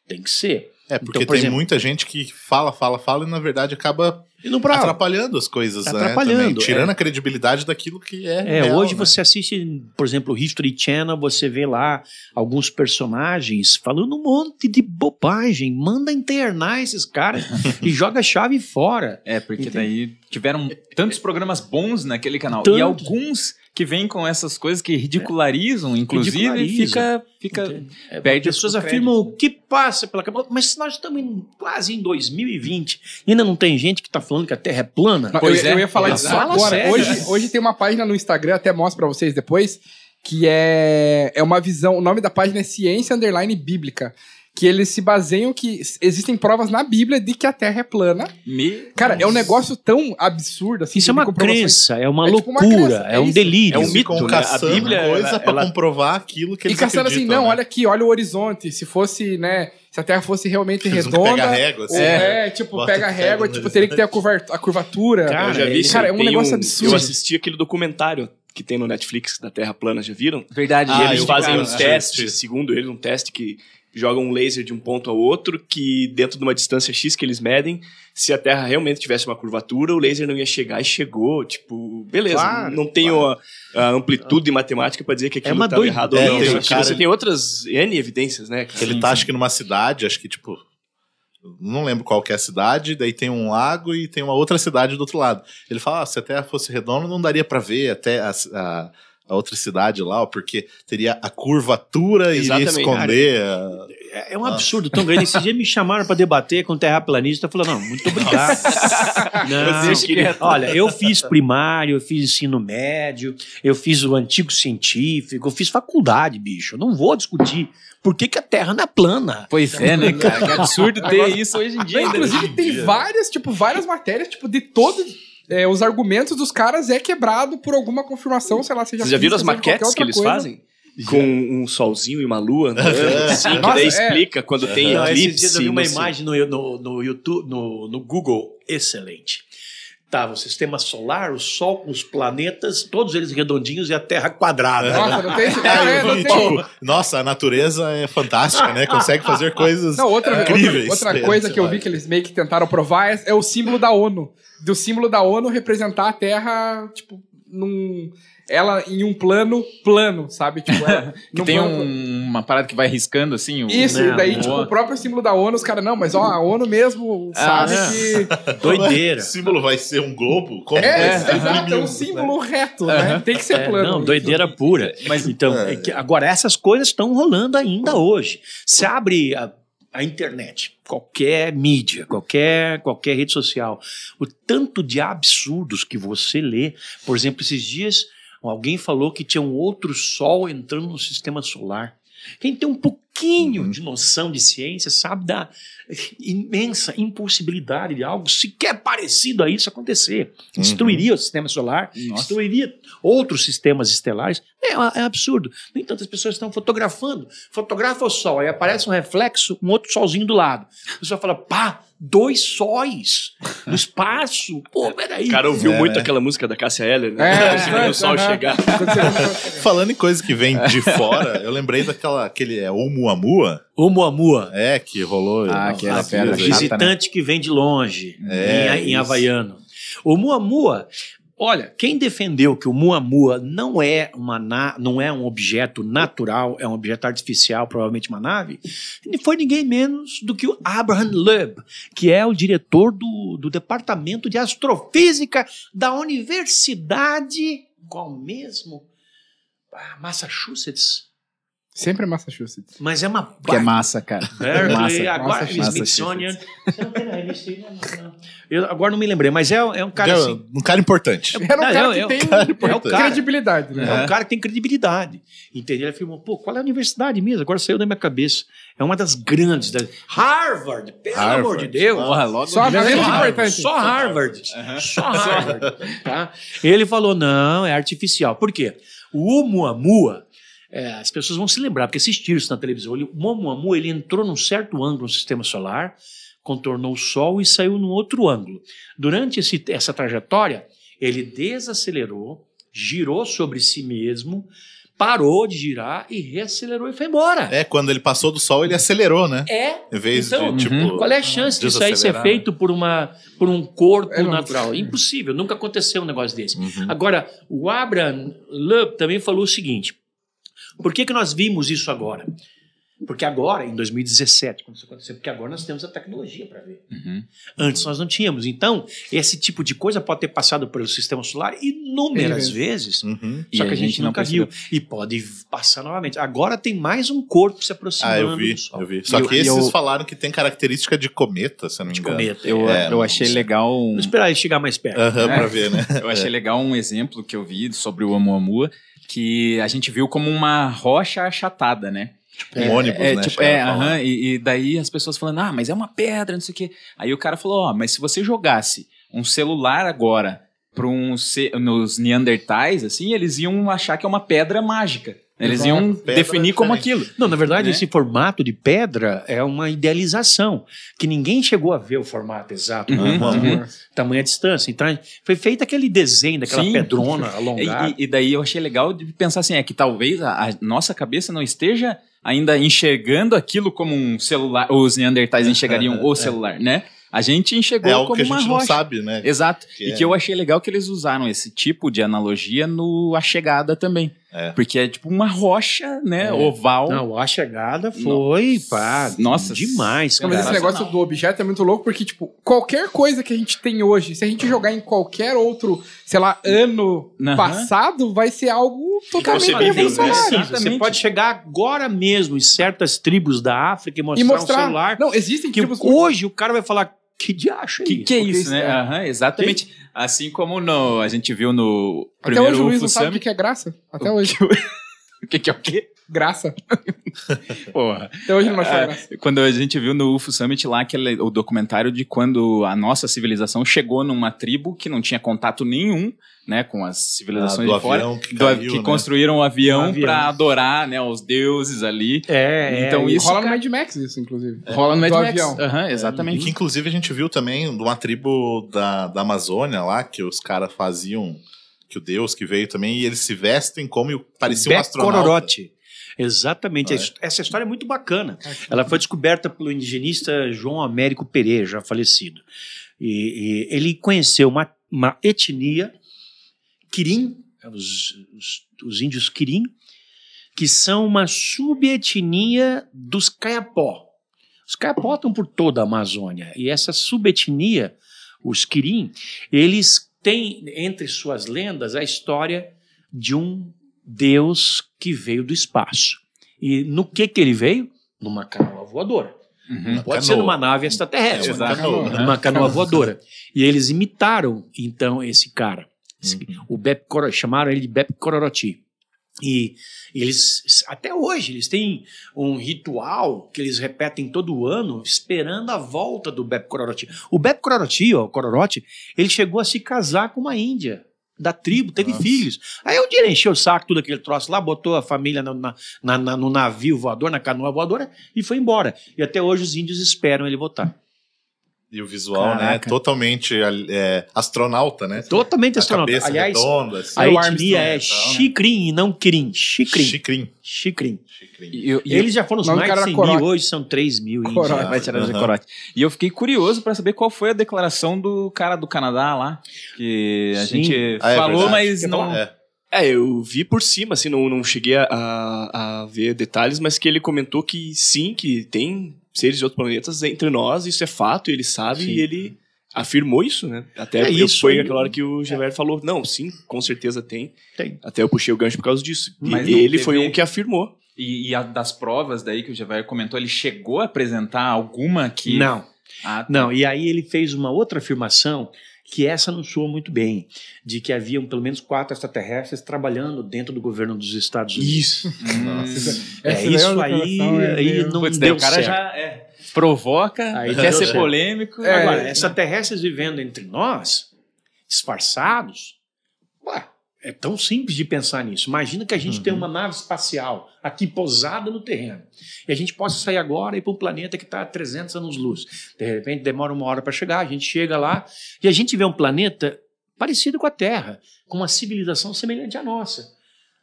Tem que ser. É, porque Então, por tem exemplo- muita gente que fala, fala, fala e na verdade acaba E não prova. atrapalhando as coisas, Tá né? atrapalhando, também, tirando é. a credibilidade daquilo que é. É, real, hoje né? você assiste, por exemplo, o History Channel, você vê lá alguns personagens falando um monte de bobagem. Manda internar esses caras (laughs) e joga a chave fora. É, porque daí tiveram tantos programas bons naquele canal. Tantos. E alguns que vêm com essas coisas que ridicularizam, inclusive, Ridicularizam. fica. fica É, perde As pessoas o afirmam o que passa pela cabeça. Mas nós estamos em- quase em 2020 e ainda não tem gente que está falando que a Terra é plana. Pois eu, é. eu ia falar disso fala agora. sério. Hoje, hoje tem uma página no Instagram, até mostro pra vocês depois, que é, é uma visão. O nome da página é Ciência Underline Bíblica. Que eles se baseiam que existem provas na Bíblia de que a Terra é plana. Me... Cara, é um negócio tão absurdo assim. Isso é uma crença, é uma É tipo uma loucura, crença, é, é um delírio. É um mito, né? A Bíblia, coisa ela- pra ela- comprovar aquilo que E eles caçando assim, não, né? olha aqui, olha o horizonte. Se fosse, né? Se a Terra fosse realmente Eles redonda. pegam a régua, assim, é, né? tipo, Bota pega a régua, tipo, horizonte. teria que ter a, curva- a curvatura. Cara, eu já vi cara, é um negócio absurdo. Eu assisti aquele documentário que tem no Netflix da Terra plana, já viram? Verdade. E Ah, eles fazem vi, um cara, teste, assisti. segundo eles, um teste que joga um laser de um ponto ao outro, que dentro de uma distância X que eles medem, se a Terra realmente tivesse uma curvatura, o laser não ia chegar e chegou. Tipo, beleza, Claro, não tenho a, a amplitude matemática pra dizer que aquilo uma estava errado ou doideira. não. É, cara- você tem outras N evidências, né? cara? Ele tá, acho que numa cidade, acho que, tipo. Não lembro qual que é a cidade, daí tem um lago e tem uma outra cidade do outro lado. Ele fala: ah, se a Terra fosse redonda, não daria pra ver até a, a- a outra cidade lá, porque teria a curvatura e iria esconder. a- É é um absurdo tão grande. Esse dia me chamaram para debater com terraplanista. Eu falei, não, muito obrigado. (laughs) Não, quieto. olha, eu fiz primário, eu fiz ensino médio, eu fiz o antigo científico, eu fiz faculdade, bicho. Eu não vou discutir por que, que a Terra não é plana. Pois é, né, cara? Que absurdo (laughs) ter isso hoje em dia. Não, ainda. inclusive, tem várias, tipo, várias matérias, tipo, de todo. É, os argumentos dos caras é quebrado por alguma confirmação, sei lá, seja Vocês já viram as maquetes que eles coisa. fazem? Com um solzinho e uma lua assim, (laughs) que daí é. explica quando tem Não, eclipse. esses dias eu vi uma não imagem no, no, no YouTube, no, no Google, excelente. Tava o sistema solar, o Sol com os planetas, todos eles redondinhos e a Terra quadrada. Nossa, não tem. (laughs) É, eu não tem. tipo, nossa, a natureza é fantástica, né? Consegue fazer coisas Não, outra, outra, incríveis. outra né? coisa que eu vi que eles meio que tentaram provar é, é o símbolo da ONU. Do símbolo da ONU representar a Terra, tipo, num. Ela em um plano plano, sabe? Tipo, ela, (laughs) Que tem plano- um- uma parada que vai riscando assim. o- Isso, Não, e daí, tipo, o próprio símbolo da ONU, os caras, não, mas ó, a ONU mesmo sabe Ah, que. (laughs) Doideira. O símbolo vai ser um globo? Como É, vai ser exato, é um imprimido, símbolo reto, né? Tem que ser É, plano. não, doideira pura. Mas- então, É. é que agora essas coisas estão rolando ainda hoje. Se abre a, a internet, qualquer mídia, qualquer qualquer rede social, o tanto de absurdos que você lê, por exemplo, esses dias alguém falou que tinha um outro sol entrando no sistema solar. Quem tem um pouquinho Uhum. de noção de ciência sabe da imensa impossibilidade de algo sequer parecido a isso acontecer. Uhum. Destruiria o sistema solar, Nossa. destruiria outros sistemas estelares. É, é absurdo. No entanto, as pessoas estão fotografando. Fotografa o sol, aí aparece um reflexo, um outro solzinho do lado. A pessoa fala, pá, dois sóis no espaço. Pô, peraí. O cara ouviu É, muito né? aquela música da Cássia Eller, né? É, (laughs) Esperando o sol chegar. (laughs) Falando em coisa que vem de fora, eu lembrei daquela aquele é Oumuamua, Oumuamua. é que rolou. Ah, dias pedra aí. chata, né? Visitante que vem de longe, É, em, em havaiano. O Muamua, olha, quem defendeu que o Muamua não é, uma na- não é um objeto natural, é um objeto artificial, provavelmente uma nave, foi ninguém menos do que o Abraham Loeb, que é o diretor do, do Departamento de Astrofísica da Universidade. Qual mesmo? Ah, Massachusetts. Sempre é Massachusetts. Mas é uma Que é massa, cara. (laughs) Berkeley, Massa. agora Massachusetts. Smithsonian. Você não tem na revista aí, não, não. Eu agora não me lembrei, mas é, é um cara É assim. um cara importante. Era um Não, cara eu- que eu- tem (laughs) cara é o cara. credibilidade, né? É um cara que tem credibilidade. Entendeu? Ele afirmou, pô, qual é a universidade mesmo? Agora saiu da minha cabeça. É uma das grandes. Da... Harvard, pelo Harvard. amor de Deus. Porra, logo Só já- Harvard, importante. Só Harvard. Só Harvard. tá? Ele falou: não, é artificial. Por quê? O Oumuamua, é, as pessoas vão se lembrar, porque assistiram isso na televisão. Ele- O Oumuamua ele entrou num certo ângulo no sistema solar, contornou o Sol e saiu num outro ângulo. Durante esse- essa trajetória, ele desacelerou, girou sobre si mesmo, parou de girar e reacelerou e foi embora. É, quando ele passou do sol, ele acelerou, né? É. Em vez Então, de, tipo. Qual é a chance disso aí ser desacelerar, feito por, uma, por um corpo É, não. natural? Impossível, nunca aconteceu um negócio desse. Uhum. Agora, o Abraham Loeb também falou o seguinte: por que, que nós vimos isso agora? Porque agora, em 2017, quando isso aconteceu, porque agora nós temos a tecnologia para ver. Uhum. Antes nós não tínhamos. Então, esse tipo de coisa pode ter passado pelo sistema solar inúmeras vezes. Uhum. Só E que a a gente, gente não nunca viu. E pode passar novamente. Agora tem mais um corpo se aproximando Ah, eu vi, eu vi. Só E eu- que e esses eu- falaram que tem característica de cometa, se eu não me De engano. cometa. Eu, É, eu achei legal. um- Vamos esperar ele chegar mais perto. Aham, É. pra ver, né? Eu achei legal um exemplo que eu vi sobre o Oumuamua, que a gente viu como uma rocha achatada, né? Tipo um ônibus, é, né? tipo, é, aham, e, e daí as pessoas falando, ah, mas é uma pedra, não sei o quê. Aí o cara falou, ó, mas se você jogasse um celular agora para um nos Neandertais, assim, eles iam achar que é uma pedra mágica. Eles Exato. iam Pedra definir como aquilo. Não, na verdade, Né? esse formato de pedra é uma idealização, que ninguém chegou a ver o formato exato, Uhum, né? uhum. tamanha distância. Então, foi feito aquele desenho daquela Sim. pedrona (laughs) E, alongada. e- e daí eu achei legal de pensar assim, é que talvez a, a nossa cabeça não esteja ainda enxergando aquilo como um celular, os Neandertais enxergariam o celular, né? A gente enxergou É algo como que a uma gente não rocha. sabe, né? Exato. Que e é. que eu achei legal que eles usaram esse tipo de analogia no A Chegada também. É. Porque é tipo uma rocha, né? É. Oval. Não, a chegada foi, pá, Nossa. demais. Não, mas esse cara. negócio do objeto é muito louco porque, tipo, qualquer coisa que a gente tem hoje, se a gente jogar em qualquer outro, sei lá, ano passado, vai ser algo totalmente nem revolucionário. você pode chegar agora mesmo em certas tribos da África e mostrar, E mostrar. um celular. Não, existem que tipos hoje o cara vai falar, que diacho é Que isso? que é isso, isso né? é- Aham, exatamente. Assim como no, a gente viu no Até primeiro hoje o Luiz UFO não sabe o que é graça. Até hoje. (laughs) O que, que é o quê? Graça. (laughs) Porra. Até hoje não achou É, graça. quando a gente viu no UFO Summit lá aquele, o documentário de quando a nossa civilização chegou numa tribo que não tinha contato nenhum né, com as civilizações Ah, do de fora, avião que do- caiu, que né? construíram um avião, Um avião. pra adorar né, os deuses ali. É, Então é, isso, Rola no cara, Mad Max isso, inclusive. rola no Mad do Max. avião. E exatamente. que inclusive a gente viu também de uma tribo da, da Amazônia lá, que os caras faziam, que o deus que veio também, e eles se vestem como parecia um astronauta. Cororote. Exatamente. Ah, é? Essa história é muito bacana. Ela foi descoberta pelo indigenista João Américo Pereira, já falecido. E, e ele conheceu uma, uma etnia, Quirim, os, os, os índios Quirim, que são uma subetnia dos Caiapó. Os Caiapó estão por toda a Amazônia. E essa subetnia, os Quirim, eles têm entre suas lendas a história de um Deus que veio do espaço. E no que que ele veio? Numa canoa voadora. Uhum. Não pode canoa. ser numa nave extraterrestre, É, uma canoa, né? numa canoa voadora. E eles imitaram, então, esse cara. Uhum. O Bep chamaram ele de Bep Cororoti. E eles, até hoje, eles têm um ritual que eles repetem todo ano, esperando a volta do Bep Cororoti. O Bep Cororoti, ó, Cororote, ele chegou a se casar com uma índia da tribo, teve Nossa. filhos. Aí um dia ele encheu o saco, tudo aquele troço lá, botou a família no, na- na- na- no navio voador, na canoa voadora, e foi embora. E até hoje os índios esperam ele voltar. E o visual, né? Caraca. Totalmente é, astronauta, né? Totalmente A astronauta. cabeça Aliás, redonda, assim. a É o etnia é Armstrong, então, né? Xicrim e não Quirim. Xicrim. Chicrim. Xicrim. Chicrim. E, eu- e Eles já foram os mais de era 100 mil, hoje são 3 mil. Corote. vai tirar corote. E eu fiquei curioso pra saber qual foi a declaração do cara do Canadá lá. Que a Sim. gente Ah, é falou, verdade. mas Quer não. É. É, eu vi por cima, assim, não, não cheguei a, a ver detalhes, mas que ele comentou que sim, que tem seres de outros planetas entre nós, isso é fato, ele sabe Sim. e ele afirmou isso, né? Até É eu- isso foi aí. aquela hora que o Gever falou, não, sim, com certeza tem. Tem. Até eu puxei o gancho por causa disso. E Mas não ele foi teve- um que afirmou. E, e a das provas daí que o Javier comentou, ele chegou a apresentar alguma que. Não, Ah, tá. não. E aí ele fez uma outra afirmação que essa não soa muito bem, de que haviam pelo menos quatro extraterrestres trabalhando dentro do governo dos Estados Unidos. Isso. Essa É, daí isso aí, é aí não deu o cara certo. já é, provoca, Aí quer ser certo. polêmico. É, Agora, extraterrestres vivendo entre nós, disfarçados, ué, é tão simples de pensar nisso. Imagina que a gente tem uma nave espacial aqui pousada no terreno. E a gente possa sair agora e ir para um planeta que está a 300 anos-luz. De repente demora uma hora para chegar, a gente chega lá e a gente vê um planeta parecido com a Terra, com uma civilização semelhante à nossa.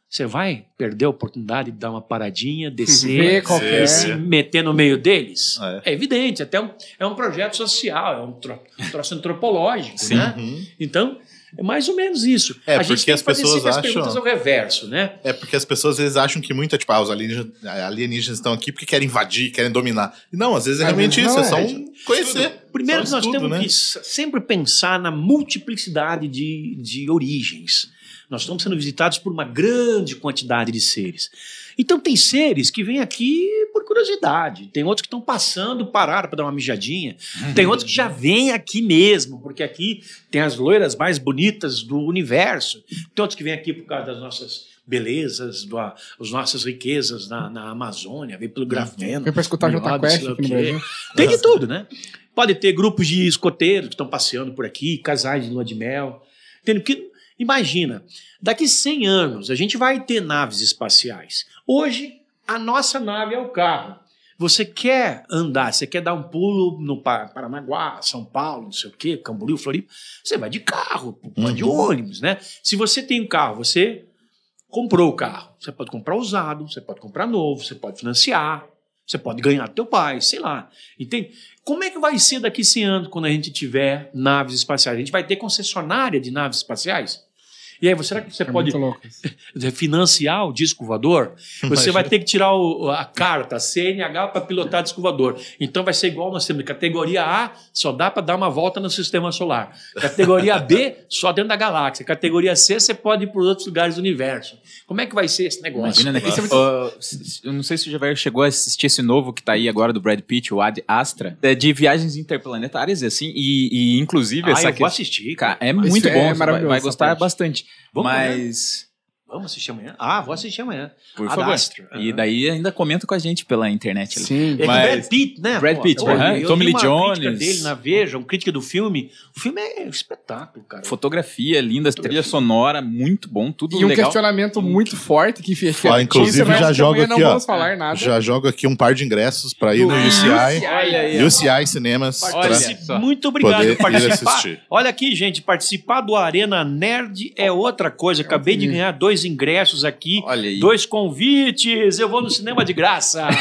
Você vai perder a oportunidade de dar uma paradinha, descer, Ver qual que é. e se meter no meio deles? É. É, evidente, até um, é um projeto social, é um, tro, um troço antropológico, Sim. né? Uhum. Então, é mais ou menos isso. É, a gente porque as pessoas as acham- perguntas ao reverso, né? É porque as pessoas às vezes acham que muita, tipo, ah, os alienígenas, alienígenas estão aqui porque querem invadir, querem dominar. E não, às vezes é realmente isso, não é só é. um conhecer. Primeiro Só nós estudo, temos né? que sempre pensar na multiplicidade de, de origens. Nós estamos sendo visitados por uma grande quantidade de seres. Então tem seres que vêm aqui por curiosidade, tem outros que estão passando, pararam para dar uma mijadinha, tem outros que já vêm aqui mesmo, porque aqui tem as loiras mais bonitas do universo, tem outros que vêm aqui por causa das nossas belezas, do, as nossas riquezas na, na Amazônia, vem pelo grafeno. Vem pra escutar Jota Quest. Tem de tudo, né? Pode ter grupos de escoteiros que estão passeando por aqui, casais de lua de mel. Entende? Porque, imagina, daqui 100 anos a gente vai ter naves espaciais. Hoje, a nossa nave é o carro. Você quer andar, você quer dar um pulo no Pa- Paranaguá, São Paulo, não sei o quê, Camboriú, Floripa, você vai de carro, vai de ônibus, né? Se você tem um carro, você comprou o carro. Você pode comprar usado, você pode comprar novo, você pode financiar, você pode ganhar do teu pai, sei lá. Entende? Como é que vai ser daqui 100 anos quando a gente tiver naves espaciais? A gente vai ter concessionária de naves espaciais? E aí, será que você É pode (laughs) financiar o disco voador? Você Imagina. vai ter que tirar o- a carta, a CNH, para pilotar disco voador. Então vai ser igual nós temos. Categoria A só dá para dar uma volta no sistema solar. Categoria B, (laughs) só dentro da galáxia. Categoria C, você pode ir para outros lugares do universo. Como é que vai ser esse negócio? Imagina, né? S- eu não sei se o Javier chegou a assistir esse novo que tá aí agora do Brad Pitt, o Ad Astra, é de viagens interplanetárias e assim, e, e inclusive Ah, essa eu que- vou assistir. Cara, é Mas muito é bom, você vai, maravilhoso vai gostar parte. bastante. Vamos, Mas Vamos assistir amanhã? Ah, vou assistir amanhã. Por Ad favor. Astra. E daí ainda comenta com a gente pela internet. ali. Sim. É Mas- Brad Pitt, né? Brad Pô, Pitt, eu- aham. eu Tommy Lee uma crítica Jones. dele na Veja, uma crítica do filme. O filme é um espetáculo, cara. Fotografia linda, trilha sonora, muito bom, tudo E um legal. questionamento muito forte que fez. Ó, inclusive, já jogo aqui, não ó. vamos falar nada. Já jogo aqui um par de ingressos pra ir no UCI. UCI Cinemas. Olha. Muito obrigado por participar. Olha aqui, gente, participar do Arena Nerd é outra coisa. Acabei de ganhar dois ingressos aqui, dois convites. Eu vou no cinema de graça. (laughs)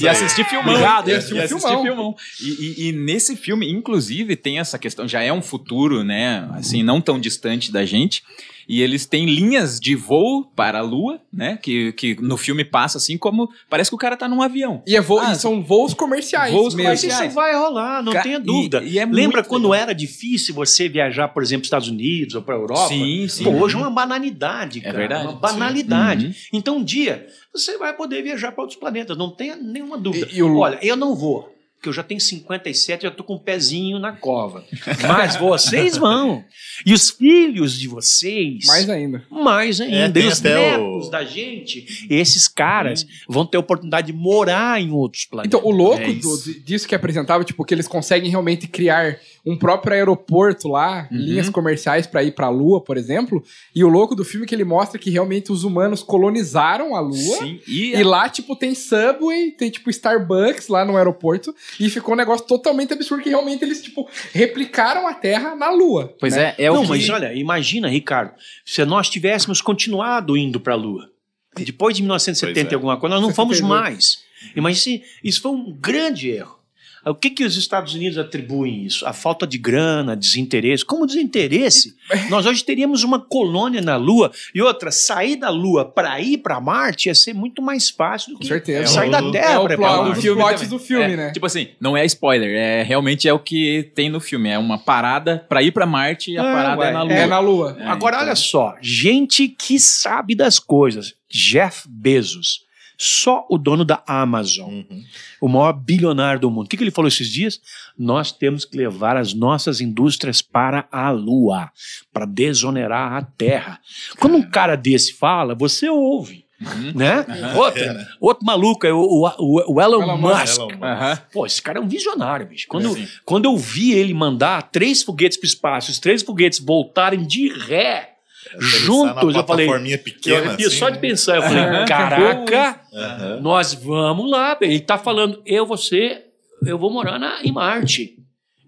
E assistir filmão. Obrigado, E assistir, assistir filmão. E, e- e nesse filme, inclusive, tem essa questão, já é um futuro, né? Assim, não tão distante da gente. E eles têm linhas de voo para a Lua, né? Que, que no filme passa assim como. Parece que o cara tá num avião. E, é voo- Ah, e são voos comerciais. voos mesmo. Mas comerciais. isso vai rolar, não Ca- tenha e- dúvida. e é Lembra quando legal. era difícil você viajar, por exemplo, para os Estados Unidos ou para a Europa? Sim, sim. Pô, hoje é uma banalidade, cara. verdade, Uma banalidade. Uhum. Então, um dia, você vai poder viajar para outros planetas, não tenha nenhuma dúvida. E- e o- Olha, eu não vou. Porque eu já tenho 57, já tô com um pezinho na cova. Mas vocês vão. E os filhos de vocês. Mais ainda. Mais ainda. É, e os netos o- da gente, esses caras vão ter a oportunidade de morar em outros planetas. Então, o louco É do- disso que apresentava, tipo, que eles conseguem realmente criar um próprio aeroporto lá, Uhum. linhas comerciais pra ir pra Lua, por exemplo. E o louco do filme é que ele mostra que realmente os humanos colonizaram a Lua. Sim. E, E lá, tipo, tem Subway, tem, tipo, Starbucks lá no aeroporto. E ficou um negócio totalmente absurdo que realmente eles, tipo, replicaram a Terra na Lua. Pois né? é, é não, o que... mas olha, imagina, Ricardo, se nós tivéssemos continuado indo para a Lua, depois de 1970 Pois é. e alguma coisa, nós não fomos 72. mais. Imagina, se- isso foi um grande erro. O que, que os Estados Unidos atribuem isso? A falta de grana, desinteresse. Como desinteresse? (laughs) Nós hoje teríamos uma colônia na Lua e outra, sair da Lua para ir para Marte ia ser muito mais fácil do que certeza. sair É da o- Terra é o para ir plot do Marte. filme filme, É, né? Tipo assim, não é spoiler, é realmente é o que tem no filme. É uma parada pra ir pra Marte e a É, parada ué, é na Lua. É na Lua. É, Agora, então- olha só, gente que sabe das coisas. Jeff Bezos, só o dono da Amazon, Uhum. o maior bilionário do mundo. O que, que ele falou esses dias? Nós temos que levar as nossas indústrias para a Lua, para desonerar a Terra. Quando um cara desse fala, você ouve. Uhum. Né? Outro, outro maluco é o, o, o- Elon, Elon Musk. Elon Musk. Aham. Pô, esse cara é um visionário, bicho. Quando, Sim. quando eu vi ele mandar três foguetes para o espaço, os três foguetes voltarem de ré, juntos, eu falei. plataforminha Eu pequena, arrepio assim, só de pensar, eu falei, Aham. caraca, Aham. nós vamos lá. Ele tá falando, eu vou ser, eu vou morar na, em Marte.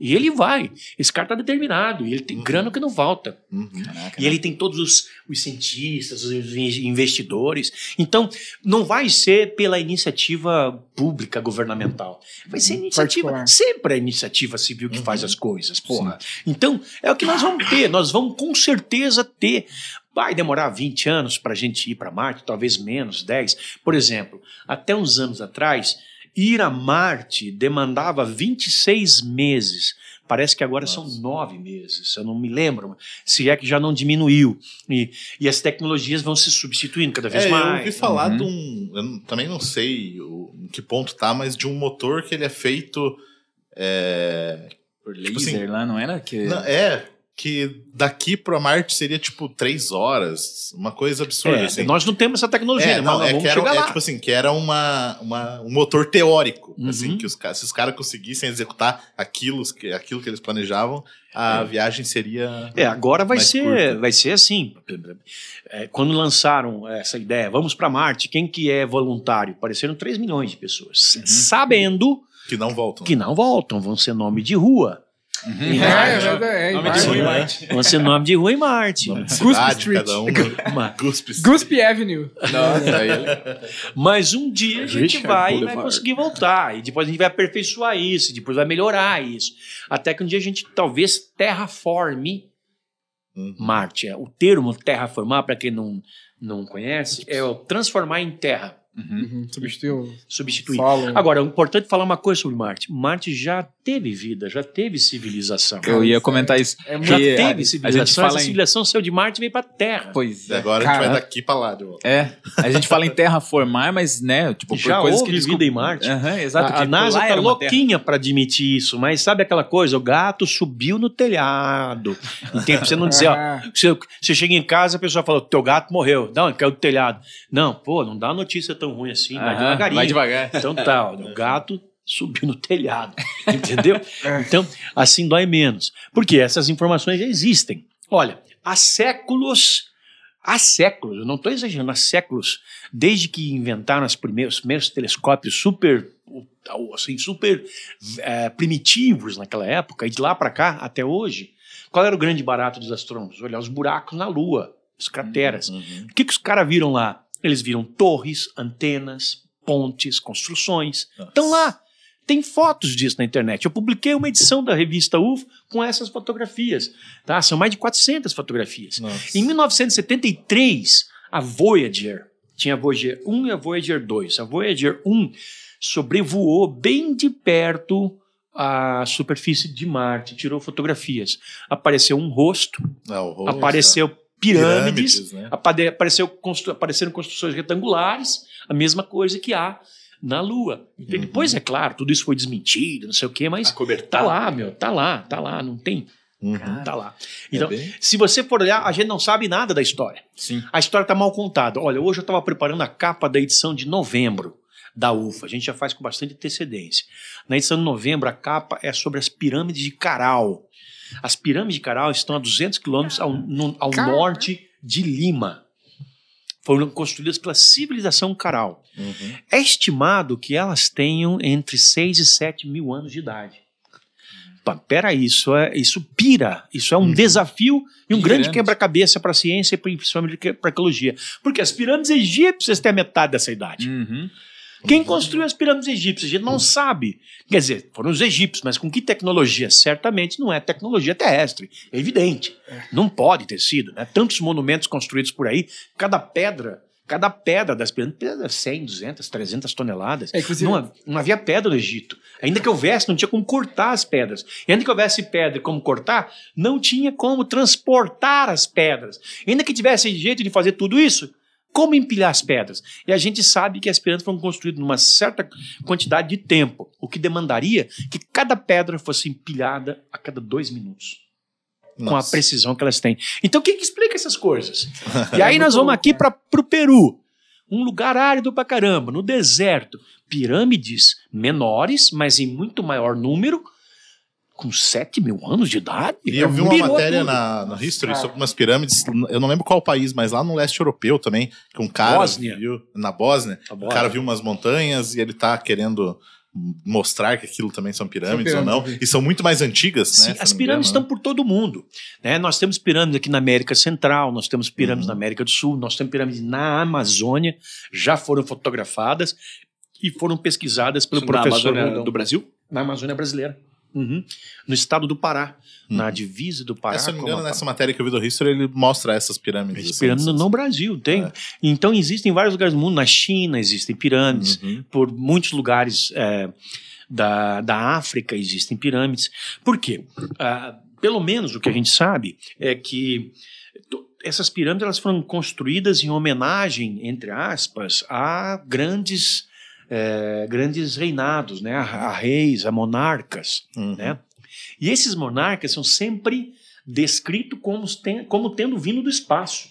E ele vai. Esse cara tá determinado. E ele tem grana que não falta. Uhum. E ele tem todos os, os cientistas, os in- investidores. Então, não vai ser pela iniciativa pública governamental. Vai ser iniciativa. Particular. Sempre a iniciativa civil que faz as coisas, porra. Então, é o que nós vamos ter. Nós vamos com certeza ter. Vai demorar 20 anos para a gente ir para Marte, talvez menos, 10. Por exemplo, até uns anos atrás, ir a Marte demandava 26 meses. Parece que agora são nove meses, eu não me lembro, se é que já não diminuiu. E, e as tecnologias vão se substituindo cada vez É, eu mais. ouvi falar Uhum. de um. Eu também não sei o, em que ponto tá, mas de um motor que ele é feito. É, Por Tipo laser assim, lá, não era? Que... não, é que daqui pra Marte seria tipo três horas, uma coisa absurda. É, assim. Nós não temos essa tecnologia, É, né? não, mas é vamos que era, chegar é, lá. tipo assim, que era uma, uma, um motor teórico, Uhum. assim, que os, se os caras conseguissem executar aquilo que, aquilo que eles planejavam, a viagem seria... É, agora vai ser, curta. vai ser assim. É, quando lançaram essa ideia, vamos para Marte, quem que é voluntário? Apareceram 3 milhões de pessoas, Uhum. sabendo Que não voltam. que não voltam, vão ser nome de rua. Uhum. É, Marte. é, é, é, Nome de Marte. rua em? Marte. Nome de rua em Marte. Cidade, Street. cada um. Avenue. Nossa, aí... Mas um dia a gente Richard vai, vai Boulevard. conseguir voltar. E depois a gente vai aperfeiçoar isso, e depois vai melhorar isso. Até que um dia a gente talvez terraforme Uhum. Marte. O termo terraformar, para quem não, não conhece, é o transformar em terra, Uhum. Uhum, substituir. solo. Agora, é importante falar uma coisa sobre Marte. Marte já teve vida, já teve civilização. Eu ia comentar isso. É Já a- teve a civilização, gente fala essa em- civilização saiu de Marte e veio pra Terra. Pois E é. agora a gente Cara, vai daqui pra lá de volta. É, a gente fala em terraformar, mas, né, tipo, por Já coisas houve que vida descob- em Marte. Aham, exato. a, que a NASA tá terra. louquinha pra admitir isso, mas sabe aquela coisa? O gato subiu no telhado. Entende? Pra você não dizer, ó, (laughs) você, você chega em casa, a pessoa fala, teu gato morreu. Não, caiu do telhado. Não, pô, não dá notícia tão ruim assim, vai Aham, devagarinho. Vai devagar. Então tá, ó, o gato subiu no telhado, (laughs) entendeu? Então, assim dói menos. Porque essas informações já existem. Olha, há séculos, há séculos, eu não estou exagerando, há séculos, desde que inventaram os primeiros, os primeiros telescópios super, assim, super eh, primitivos naquela época, e de lá para cá até hoje, qual era o grande barato dos astrônomos? Olhar os buracos na Lua, as crateras. Uhum. O que, que os caras viram lá? Eles viram torres, antenas, pontes, construções. Estão lá. Tem fotos disso na internet. Eu publiquei uma edição da revista UFO com essas fotografias. Tá? São mais de 400 fotografias. Nossa. Em 1973, a Voyager, tinha a Voyager 1 e a Voyager 2. A Voyager 1 sobrevoou bem de perto a superfície de Marte, tirou fotografias. Apareceu um rosto, É, o rosto, apareceu pirâmides, né? apare- apareceu constru- apareceram construções retangulares, a mesma coisa que há na Lua. Uhum. Depois, é claro, tudo isso foi desmentido, não sei o quê, mas tá lá, meu, tá lá, tá lá, não tem, Uhum. tá lá. É Então, bem- se você for olhar, a gente não sabe nada da história. Sim. A história está mal contada. Olha, hoje eu estava preparando a capa da edição de novembro da UFA. A gente já faz com bastante antecedência. Na edição de novembro, a capa é sobre as pirâmides de Caral. As pirâmides de Caral estão a 200 quilômetros ao, no- ao norte de Lima. Foram construídas pela civilização Caral. Uhum. É estimado que elas tenham entre 6 e 7 mil anos de idade. Pá, peraí, isso, é, isso pira. Isso é um desafio e um grande quebra-cabeça para a ciência e principalmente para a ecologia. Porque as pirâmides egípcias têm a metade dessa idade. Uhum. Quem construiu as pirâmides egípcias? A gente não sabe. Quer dizer, foram os egípcios, mas com que tecnologia? Certamente não é tecnologia terrestre. É evidente. Não pode ter sido. Né? Tantos monumentos construídos por aí, cada pedra. Cada pedra das pirâmides pesa 100, 200, 300 toneladas. É, não, ha- não havia pedra no Egito. Ainda que houvesse, não tinha como cortar as pedras. E ainda que houvesse pedra e como cortar, não tinha como transportar as pedras. E ainda que tivesse jeito de fazer tudo isso, como empilhar as pedras? E a gente sabe que as pirâmides foram construídas numa certa quantidade de tempo, o que demandaria que cada pedra fosse empilhada a cada dois minutos. Com a Nossa. precisão que elas têm. Então, quem que explica essas coisas? (laughs) E aí nós vamos aqui para o Peru. Um lugar árido pra caramba, no deserto. Pirâmides menores, mas em muito maior número, com 7 mil anos de idade. E eu vi uma matéria tudo. na, na History sobre umas pirâmides, eu não lembro qual país, mas lá no leste europeu também, que um cara Bósnia. viu, na Bósnia, o Bósnia. cara viu umas montanhas e ele tá querendo mostrar que aquilo também são pirâmides, São ou não, pirâmides, e são muito mais antigas, Sim, né? se as pirâmides engano, estão por todo mundo. Né? Nós temos pirâmides aqui na América Central, nós temos pirâmides Uhum. na América do Sul, nós temos pirâmides na Amazônia, já foram fotografadas e foram pesquisadas pelo Isso na professor do Brasil? na Amazônia brasileira. Uhum. No estado do Pará, Uhum. na divisa do Pará. É, se eu não me engano, nessa matéria que eu vi do History, ele mostra essas pirâmides. Essas assim, pirâmides essas- no Brasil tem. É. Então existem em vários lugares do mundo. Na China existem pirâmides. Uhum. Por muitos lugares é, da, da África existem pirâmides. Por quê? Ah, pelo menos o que a gente sabe é que essas pirâmides elas foram construídas em homenagem, entre aspas, a grandes, é, grandes reinados, né? a, a reis, a monarcas Uhum. né? E esses monarcas são sempre descritos como, ten- como tendo vindo do espaço.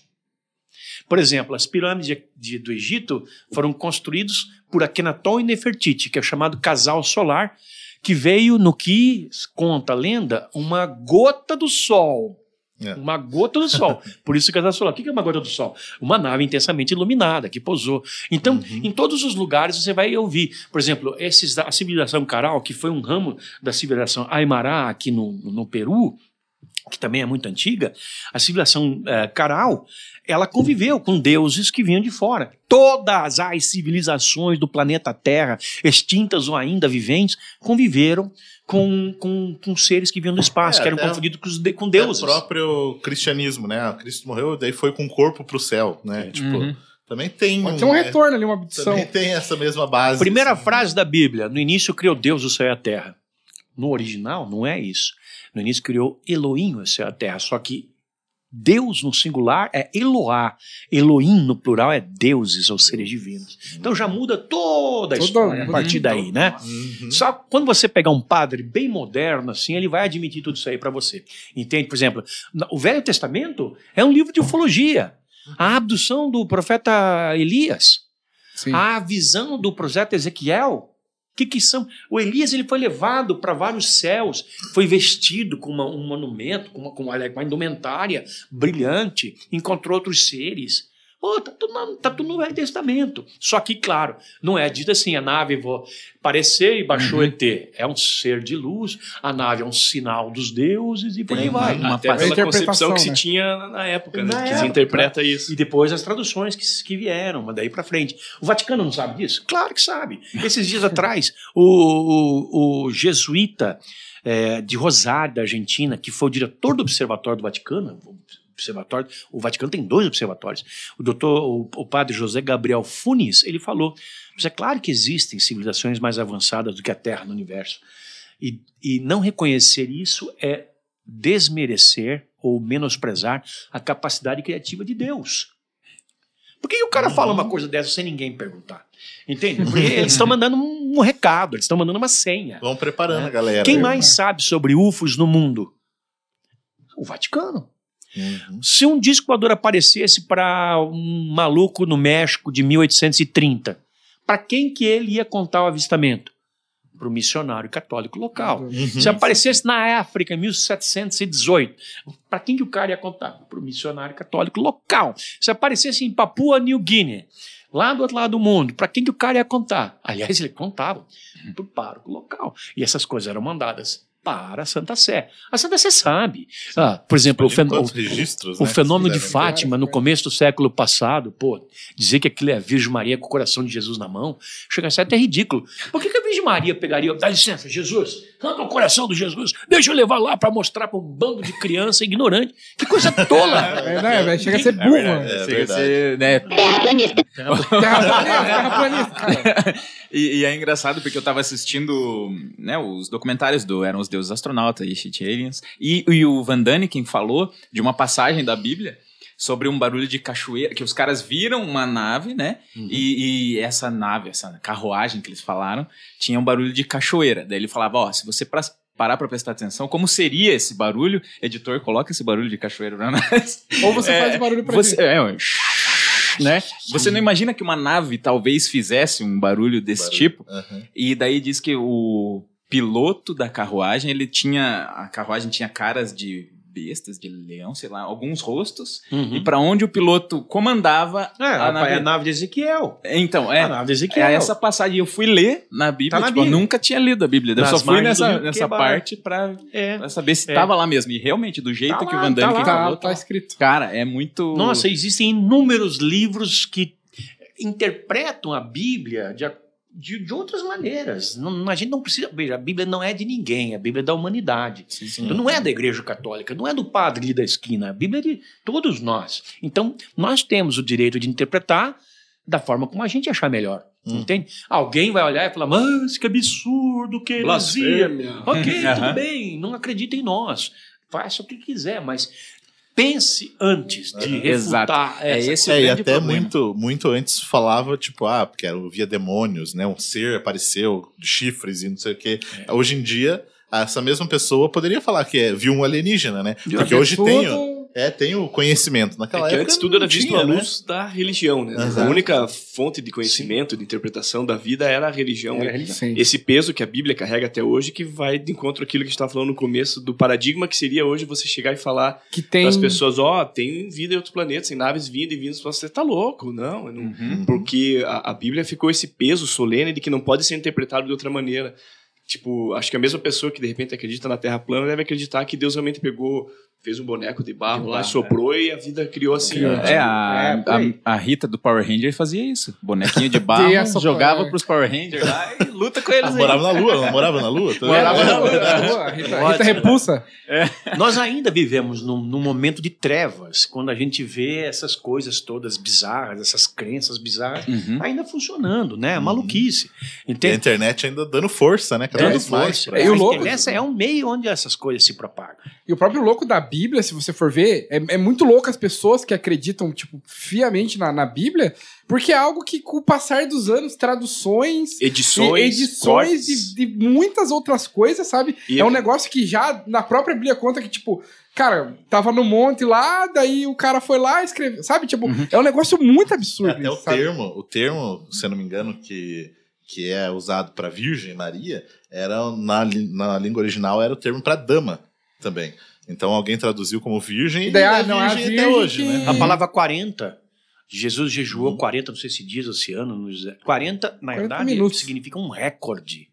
Por exemplo, as pirâmides de- de- do Egito foram construídas por Akhenaton e Nefertiti, que é o chamado casal solar, que veio no que conta a lenda uma gota do sol. É. Uma gota do sol. Por isso, casal solar. O que é uma gota do sol? Uma nave intensamente iluminada que pousou. Então, Uhum. em todos os lugares você vai ouvir. Por exemplo, esses, da- a civilização Caral, que foi um ramo da civilização Aymara aqui no, no Peru, que também é muito antiga, a civilização eh, Caral, ela conviveu com deuses que vinham de fora. Todas as civilizações do planeta Terra, extintas ou ainda viventes, conviveram com, com, com seres que vinham do espaço, É, que eram confundidos com, com deuses. O próprio cristianismo, né? Cristo morreu, daí foi com o corpo pro céu, né? Tipo, Uhum. também tem. Pode ter um é, retorno ali, uma abdução. Também tem essa mesma base. Primeira assim. frase da Bíblia: no início criou Deus o céu e a terra. No original, não é isso. No início criou Elohim, essa é a terra. Só que Deus no singular é Eloá. Elohim no plural é deuses ou seres divinos. Então já muda toda a história a uhum. partir daí, né? Só quando você pegar um padre bem moderno assim, ele vai admitir tudo isso aí para você. Entende? Por exemplo, o Velho Testamento é um livro de ufologia. A abdução do profeta Elias, Sim. a visão do profeta Ezequiel. O que, que são? O Elias ele foi levado para vários céus, foi vestido com uma- um monumento, com uma, com uma indumentária brilhante, encontrou outros seres. Pô, tá tudo, na- tá tudo no Velho Testamento. Só que, claro, não é dito assim: a nave vou aparecer e baixou ET. É um ser de luz, a nave é um sinal dos deuses e por aí vai. uma Até pela concepção que se né? tinha na época, né? Na que época, se interpreta isso. E depois as traduções que, que vieram, mas daí pra frente. O Vaticano não sabe disso? Claro que sabe. Esses dias atrás, o, o- o jesuíta é, de Rosário, da Argentina, que foi o diretor do Observatório do Vaticano, o observatório, o Vaticano tem dois observatórios. O doutor, o, o padre José Gabriel Funes, ele falou: "Mas é claro que existem civilizações mais avançadas do que a Terra no universo. E, e não reconhecer isso é desmerecer ou menosprezar a capacidade criativa de Deus. Por que o cara fala uma coisa dessa sem ninguém perguntar? Entende? Porque eles estão mandando um, recado, eles estão mandando uma senha. Vamos preparando É. a galera. Quem mais sabe sobre UFOs no mundo? O Vaticano. Uhum. Se um disco voador aparecesse para um maluco no México de 1830, para quem que ele ia contar o avistamento? Para o missionário católico local. Uhum. Se aparecesse na África em 1718, para quem que o cara ia contar? Para o missionário católico local. Se aparecesse em Papua New Guinea, lá do outro lado do mundo, para quem que o cara ia contar? Aliás, ele contava para o pároco local. E essas coisas eram mandadas para a Santa Sé. A Santa Sé sabe. Ah, por exemplo, o, Imagina fen- quantos registros, o né, fenômeno de. Fátima, no começo do século passado, pô, dizer que aquilo é a Virgem Maria com o coração de Jesus na mão, chega a ser até ridículo. Por que, que a Virgem Maria pegaria, dá licença, Jesus, arranca o coração do Jesus, deixa eu levar lá para mostrar para um bando de criança ignorante? Que coisa tola! (laughs) É, né, velho? Chega a ser burro. É né? Chega a verdade. ser, né, Terraplanista. Terraplanista. (laughs) E, e é engraçado porque eu tava assistindo né, os documentários do Eram os Deuses Astronautas e Shit Aliens. E, e o Van Daniken falou de uma passagem da Bíblia sobre um barulho de cachoeira, que os caras viram uma nave, né? E, e essa nave, essa carruagem que eles falaram, tinha um barulho de cachoeira. Daí ele falava, ó, se você parar pra prestar atenção, como seria esse barulho? Editor, coloca esse barulho de cachoeira pra nós. Ou você (laughs) É, faz o barulho pra Você, gente. é, um né? Você não imagina que uma nave talvez fizesse um barulho desse Barulho. tipo? Aham. E daí diz que o piloto da carruagem, ele tinha. A carruagem tinha caras de bestas, de leão, sei lá, alguns rostos. E pra onde o piloto comandava É, a a, nave. é a nave de Ezequiel. Então, é. a nave de Ezequiel. É essa passagem. Eu fui ler na Bíblia, Tá na tipo, eu Bíblia. nunca tinha lido a Bíblia. Eu Nas só fui nessa, nessa parte pra, É. saber se É. tava lá mesmo. E realmente, do jeito Tá que lá, o Van tá Damme lá. falou, Tá, tá escrito. cara, é muito. Nossa, existem inúmeros livros que interpretam a Bíblia de, de, de outras maneiras. Não- a gente não precisa. Veja, a Bíblia não é de ninguém, a Bíblia é da humanidade. Então, não é da Igreja Católica, não é do padre da esquina, a Bíblia é de todos nós. Então, nós temos o direito de interpretar da forma como a gente achar melhor. Hum. Entende? Alguém vai olhar e falar, mas que absurdo, que heresia. Ok, (laughs) tudo bem, não acredita em nós. Faça o que quiser, mas pense antes de. Exato. refutar É essa esse o É, e até problema. muito, muito antes falava, tipo, ah, porque era, via demônios, né? Um ser apareceu, de chifres e não sei o quê. É. Hoje em dia, essa mesma pessoa poderia falar que é, viu um alienígena, né? Porque hoje tem, é, tem o conhecimento. Naquela É que época antes tudo era visto tinha, à né? luz da religião, né? Exato. A única fonte de conhecimento, de interpretação da vida era a religião. Era a religião. Sim. Esse peso que a Bíblia carrega até hoje, que vai de encontro àquilo que a gente estava falando no começo, do paradigma que seria hoje você chegar e falar Que tem. para as pessoas, ó, tem vida em outros planetas, tem naves vindo e vindo, você tá louco, não, não Uhum. porque a, a Bíblia ficou esse peso solene de que não pode ser interpretado de outra maneira. Tipo, acho que a mesma pessoa que de repente acredita na Terra plana deve acreditar que Deus realmente pegou fez um boneco de barro De lá, barro, soprou e a vida criou assim. Ó. É, a, É, aí. a, a Rita do Power Ranger fazia isso. Bonequinho de (laughs) barro, jogava é. pros Power Rangers lá e luta com eles Ela aí. morava na lua, morava na lua? (laughs) Tá Morava vendo? na lua. A Rita, a Rita repulsa. Nós ainda vivemos num, num momento de trevas, quando a gente vê essas coisas todas bizarras, essas crenças bizarras, Uhum. ainda funcionando, né? Maluquice. E a Entende? internet ainda dando força, né? Cada É, força. pra- E o A louco- internet é um meio onde essas coisas se propagam. E o próprio louco da Bíblia, se você for ver, é, é muito louco as pessoas que acreditam, tipo, fiamente na, na Bíblia, porque é algo que, com o passar dos anos, traduções, Edições, e edições de, de muitas outras coisas, sabe? E é um negócio que já na própria Bíblia conta que, tipo, cara, tava no monte lá, daí o cara foi lá e escreveu, sabe? Tipo, é um negócio muito absurdo. Até o isso, sabe? termo, o termo, se eu não me engano, que, que é usado para Virgem Maria, era na, na língua original era o termo para dama também. Então alguém traduziu como virgem E daí, e ah, é não, virgem até virgem hoje, que- né? A palavra 40, Jesus jejuou Uhum. 40, não sei se dias esse ano, nos- 40, na 40 verdade, minutos. significa um recorde.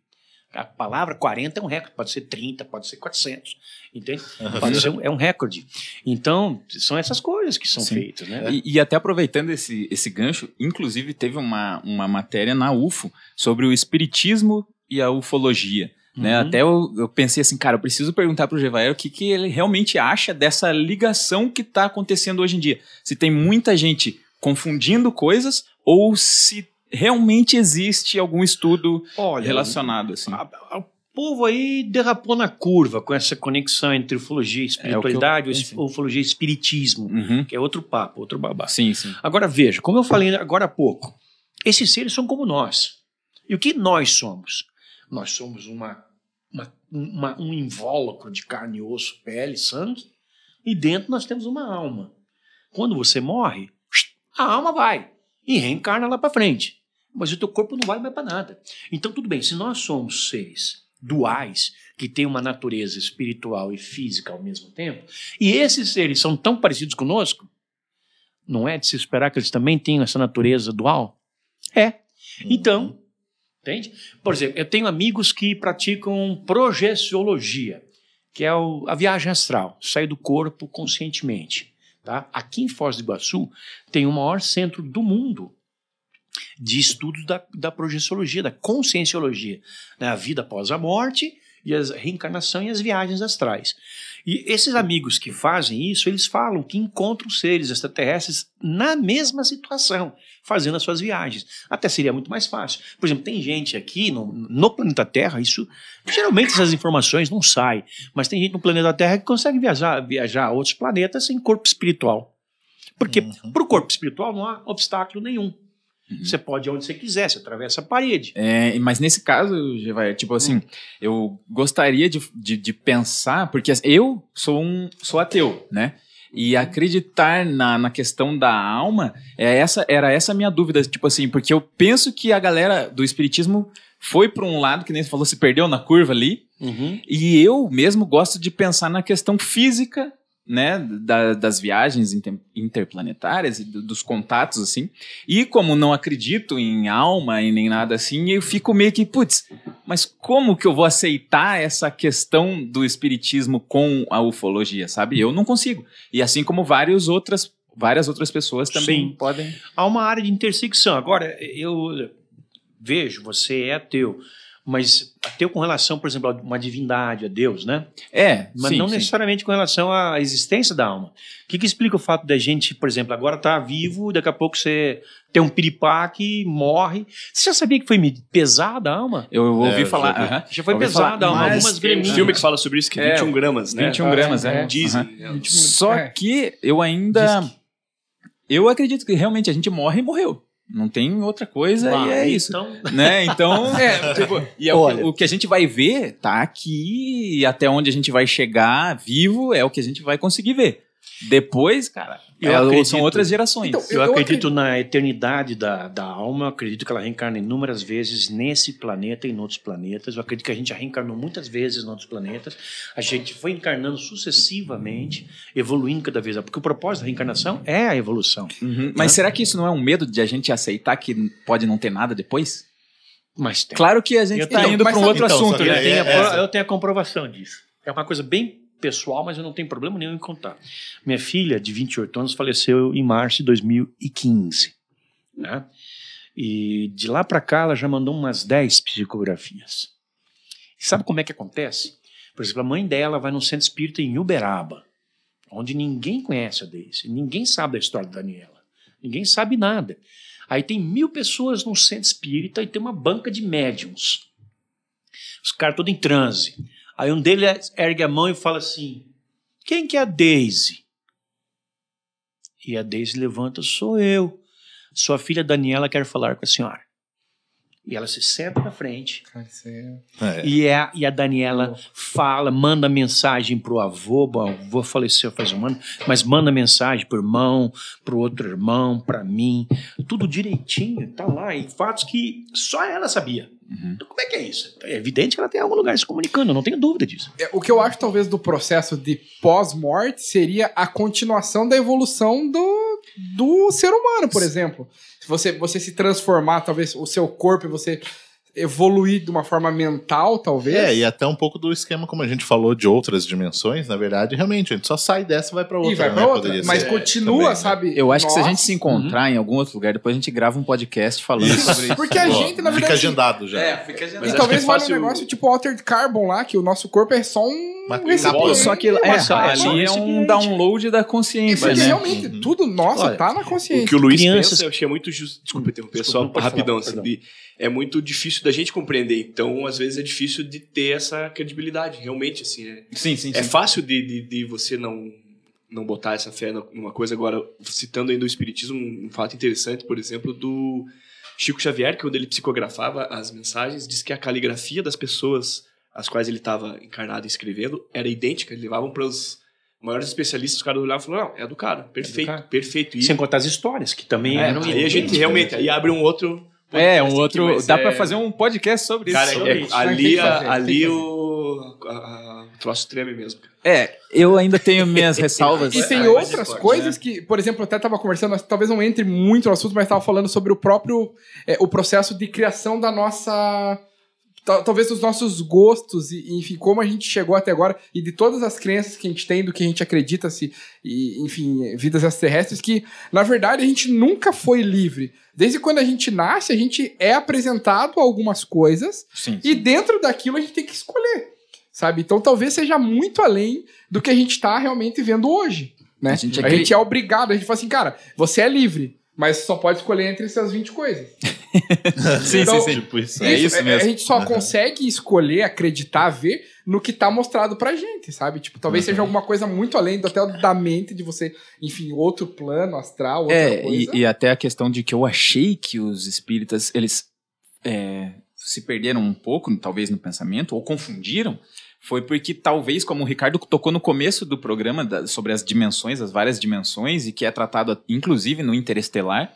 A palavra 40 é um recorde, pode ser 30, pode ser 400, entende? Pode ser um, é um recorde. Então, são essas coisas que são Sim. feitas, né? E, e até aproveitando esse, esse gancho, inclusive teve uma, uma matéria na UFO sobre o espiritismo e a ufologia. Né? Uhum. Até eu, eu pensei assim, cara, eu preciso perguntar pro Gevaer o que, que ele realmente acha dessa ligação que tá acontecendo hoje em dia. Se tem muita gente confundindo coisas ou se realmente existe algum estudo Olha, relacionado assim. a- a- o povo aí derrapou na curva com essa conexão entre ufologia e espiritualidade, É o que eu ou es- pensei. ufologia e espiritismo, Uhum. que é outro papo, outro babá. Sim, sim. Agora veja, como eu falei agora há pouco, esses seres são como nós. E o que nós somos? Nós somos uma, uma- uma- um invólucro de carne, osso, pele, sangue, e dentro nós temos uma alma. Quando você morre, a alma vai e reencarna lá para frente. Mas o teu corpo não vale mais para nada. Então, tudo bem, se nós somos seres duais, que têm uma natureza espiritual e física ao mesmo tempo, e esses seres são tão parecidos conosco, não é de se esperar que eles também tenham essa natureza dual? É. Então, entende? Por exemplo, eu tenho amigos que praticam projeciologia, que é o- a viagem astral, sair do corpo conscientemente. Tá? Aqui em Foz do Iguaçu tem o maior centro do mundo de estudos da, da projeciologia, da conscienciologia, né? a vida após a morte e a reencarnação e as viagens astrais. E esses amigos que fazem isso, eles falam que encontram seres extraterrestres na mesma situação, fazendo as suas viagens. Até seria muito mais fácil. Por exemplo, tem gente aqui no, no planeta Terra, isso geralmente essas informações não saem, mas tem gente no planeta Terra que consegue viajar, viajar a outros planetas sem corpo espiritual. Porque Uhum. para o corpo espiritual não há obstáculo nenhum. Você pode ir onde você quiser, você atravessa a parede. É, mas nesse caso, Gevaer, tipo assim, eu gostaria de, de, de pensar, porque assim, eu sou um sou ateu, né? E acreditar na, na questão da alma, é essa, era essa a minha dúvida, tipo assim, porque eu penso que a galera do espiritismo foi para um lado, que nem você falou, se perdeu na curva ali, e eu mesmo gosto de pensar na questão física, né, da- das viagens inter- interplanetárias e do- dos contatos, assim. E como não acredito em alma e nem nada assim, eu fico meio que, putz, mas como que eu vou aceitar essa questão do espiritismo com a ufologia, sabe? Eu não consigo. E assim como várias outras, várias outras pessoas também Sim. podem. Há uma área de intersecção. Agora, eu vejo, você é ateu, mas ateu com relação, por exemplo, a uma divindade, a Deus, né? É, Mas sim, não sim. necessariamente com relação à existência da alma. O que, que explica o fato da gente, por exemplo, agora tá vivo, daqui a pouco você tem um piripaque, morre. Você já sabia que foi pesada a alma? Eu ouvi É, falar. já vi. aham. Já foi Ouvi pesada a alma, mas algumas Tem um filme que fala sobre isso, que é É, 21 gramas, né? 21 gramas, é. É. Dizem. Aham. né? Só É. que eu ainda. Diz Eu acredito que realmente a gente morre e morreu. Não tem outra coisa e é isso. Então, né? Então, (laughs) É, tipo, (laughs) e é o, que, Olha. o que a gente vai ver tá aqui e até onde a gente vai chegar vivo é o que a gente vai conseguir ver. Depois, cara, Eu é, acredito. são outras gerações. Então, eu, Eu- eu acredito na eternidade da, da alma, eu acredito que ela reencarna inúmeras vezes nesse planeta e em outros planetas. Eu acredito que a gente já reencarnou muitas vezes em outros planetas. A gente foi encarnando sucessivamente, evoluindo cada vez. Porque o propósito da reencarnação é a evolução. Uhum. Mas será que isso não é um medo de a gente aceitar que pode não ter nada depois? Mas tem. Claro que a gente Eu tá tenho- indo para um outro então, assunto, Eu né? aí- tenho, a é essa. eu tenho a comprovação disso. É uma coisa bem pessoal, mas eu não tenho problema nenhum em contar. Minha filha, de 28 anos, faleceu em março de 2015. Né? E de lá para cá, ela já mandou umas 10 psicografias. E sabe como é que acontece? Por exemplo, a mãe dela vai num centro espírita em Uberaba, onde ninguém conhece a Daisy, ninguém sabe da história da Daniela, ninguém sabe nada. Aí tem mil pessoas num centro espírita e tem uma banca de médiums. Os caras todos em transe. Aí um deles ergue a mão e fala assim: Quem que é a Daisy? E a Daisy levanta: Sou eu. Sua filha Daniela quer falar com a senhora. E ela se senta na frente. É... É. E a, e a Daniela fala, manda mensagem pro avô, bom, o avô faleceu faz um ano, mas manda mensagem pro irmão, pro outro irmão, pra mim, tudo direitinho, tá lá, e fatos que só ela sabia. Então, como é que é isso? É evidente que ela tem algum lugar se comunicando, eu não tenho dúvida disso. É, O que eu acho, talvez, do processo de pós-morte seria a continuação da evolução do, do ser humano, por exemplo. Se você, você se transformar, talvez, o seu corpo e você evoluir de uma forma mental, talvez. É, e até um pouco do esquema, como a gente falou, de outras dimensões, na verdade, realmente, a gente só sai dessa e vai pra outra. e vai né? pra outra. Poderia Mas ser continua, também, né? sabe? Eu acho que se a gente se encontrar em algum outro lugar, depois a gente grava um podcast falando sobre isso. Porque a gente, na Fica verdade. agendado já. É, fica Mas e talvez que é vale um negócio tipo Altered Carbon lá, que o nosso corpo é só um. Uma recipiente. cápsula. Só que é, Mas é ali é um download da consciência, porque né? realmente, Uhum. tudo nossa Olha, tá na O consciência. que o Luiz Crianças- pensa, eu achei muito justo. Desculpa interromper, só rapidão. falar, assim, é muito difícil da gente compreender. Então, às vezes, é difícil de ter essa credibilidade, realmente. Assim, é, Sim, sim, é sim. fácil de, de, de você não, não botar essa fé numa coisa. Agora, citando ainda o Espiritismo, um, um fato interessante, por exemplo, do Chico Xavier, que quando ele psicografava as mensagens, diz que a caligrafia das pessoas às quais ele estava encarnado e escrevendo era idêntica. Eles levavam para os maiores especialistas, os caras olhavam e falavam, não, é do cara, perfeito, cara. perfeito. E, Sem contar as histórias, que também é, eram aí a gente realmente, aí abre um outro... É, um outro. aqui, dá é- pra fazer um podcast sobre Cara, isso. é- Tem que ali, fazer, ali o, a- a- o troço treme mesmo. cara. É, eu ainda tenho minhas ressalvas. (laughs) E tem É, mas outras pode, coisas que, por exemplo, eu até estava conversando, mas talvez não entre muito no assunto, mas estava falando sobre o próprio é, o processo de criação da nossa. Tal- Talvez dos nossos gostos, e, enfim, como a gente chegou até agora, e de todas as crenças que a gente tem, do que a gente acredita, se, e, enfim, vidas extraterrestres, que, na verdade, a gente nunca foi livre. Desde quando a gente nasce, a gente é apresentado a algumas coisas, Sim, e dentro daquilo a gente tem que escolher, sabe? Então talvez seja muito além do que a gente tá realmente vendo hoje, né? A A gente gente, é cri- é obrigado, a gente fala assim, cara, você é livre, mas só pode escolher entre essas 20 coisas. (laughs) sim, Então, sim, sim. Tipo isso. É isso A mesmo. gente só consegue escolher, acreditar, ver no que tá mostrado pra gente, sabe? Tipo, talvez seja alguma coisa muito além do até da mente de você, enfim, outro plano astral, outra É, coisa. e, e até a questão de que eu achei que os espíritas, eles é, se perderam um pouco, talvez no pensamento, ou confundiram, foi porque talvez, como o Ricardo tocou no começo do programa da- sobre as dimensões, as várias dimensões, e que é tratado inclusive no Interestelar,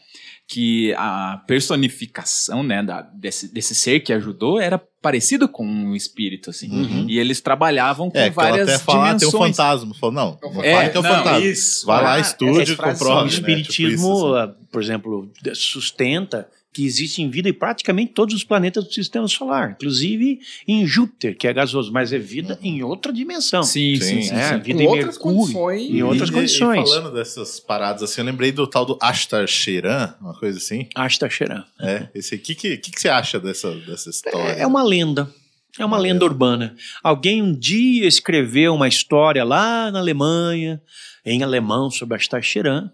que a personificação né, da- desse, desse ser que ajudou era parecido com um espírito, assim. Uhum. E eles trabalhavam com É, que várias até fala, ah, tem um dimensões. fantasma. Falou, não, É não fantasma. fala que é um não, fantasma. isso. Vai lá, estude, essas frases comprove. O né? espiritismo, Tipo isso, assim. ah, por exemplo, sustenta que existe vida em praticamente todos os planetas do sistema solar, inclusive em Júpiter, que é gasoso, mas é vida em outra dimensão. Sim, sim, Sim. sim. É, sim. vida com em outras Mercúrio. condições. Em outras E- condições. E falando dessas paradas assim, eu lembrei do tal do Ashtar Sheran, uma coisa assim. Asta Cheran. É, esse aqui, que, que, que você acha dessa, dessa história? É, é uma lenda. É uma lenda urbana. Alguém um dia escreveu uma história lá na Alemanha, em alemão, sobre Asta Cheran.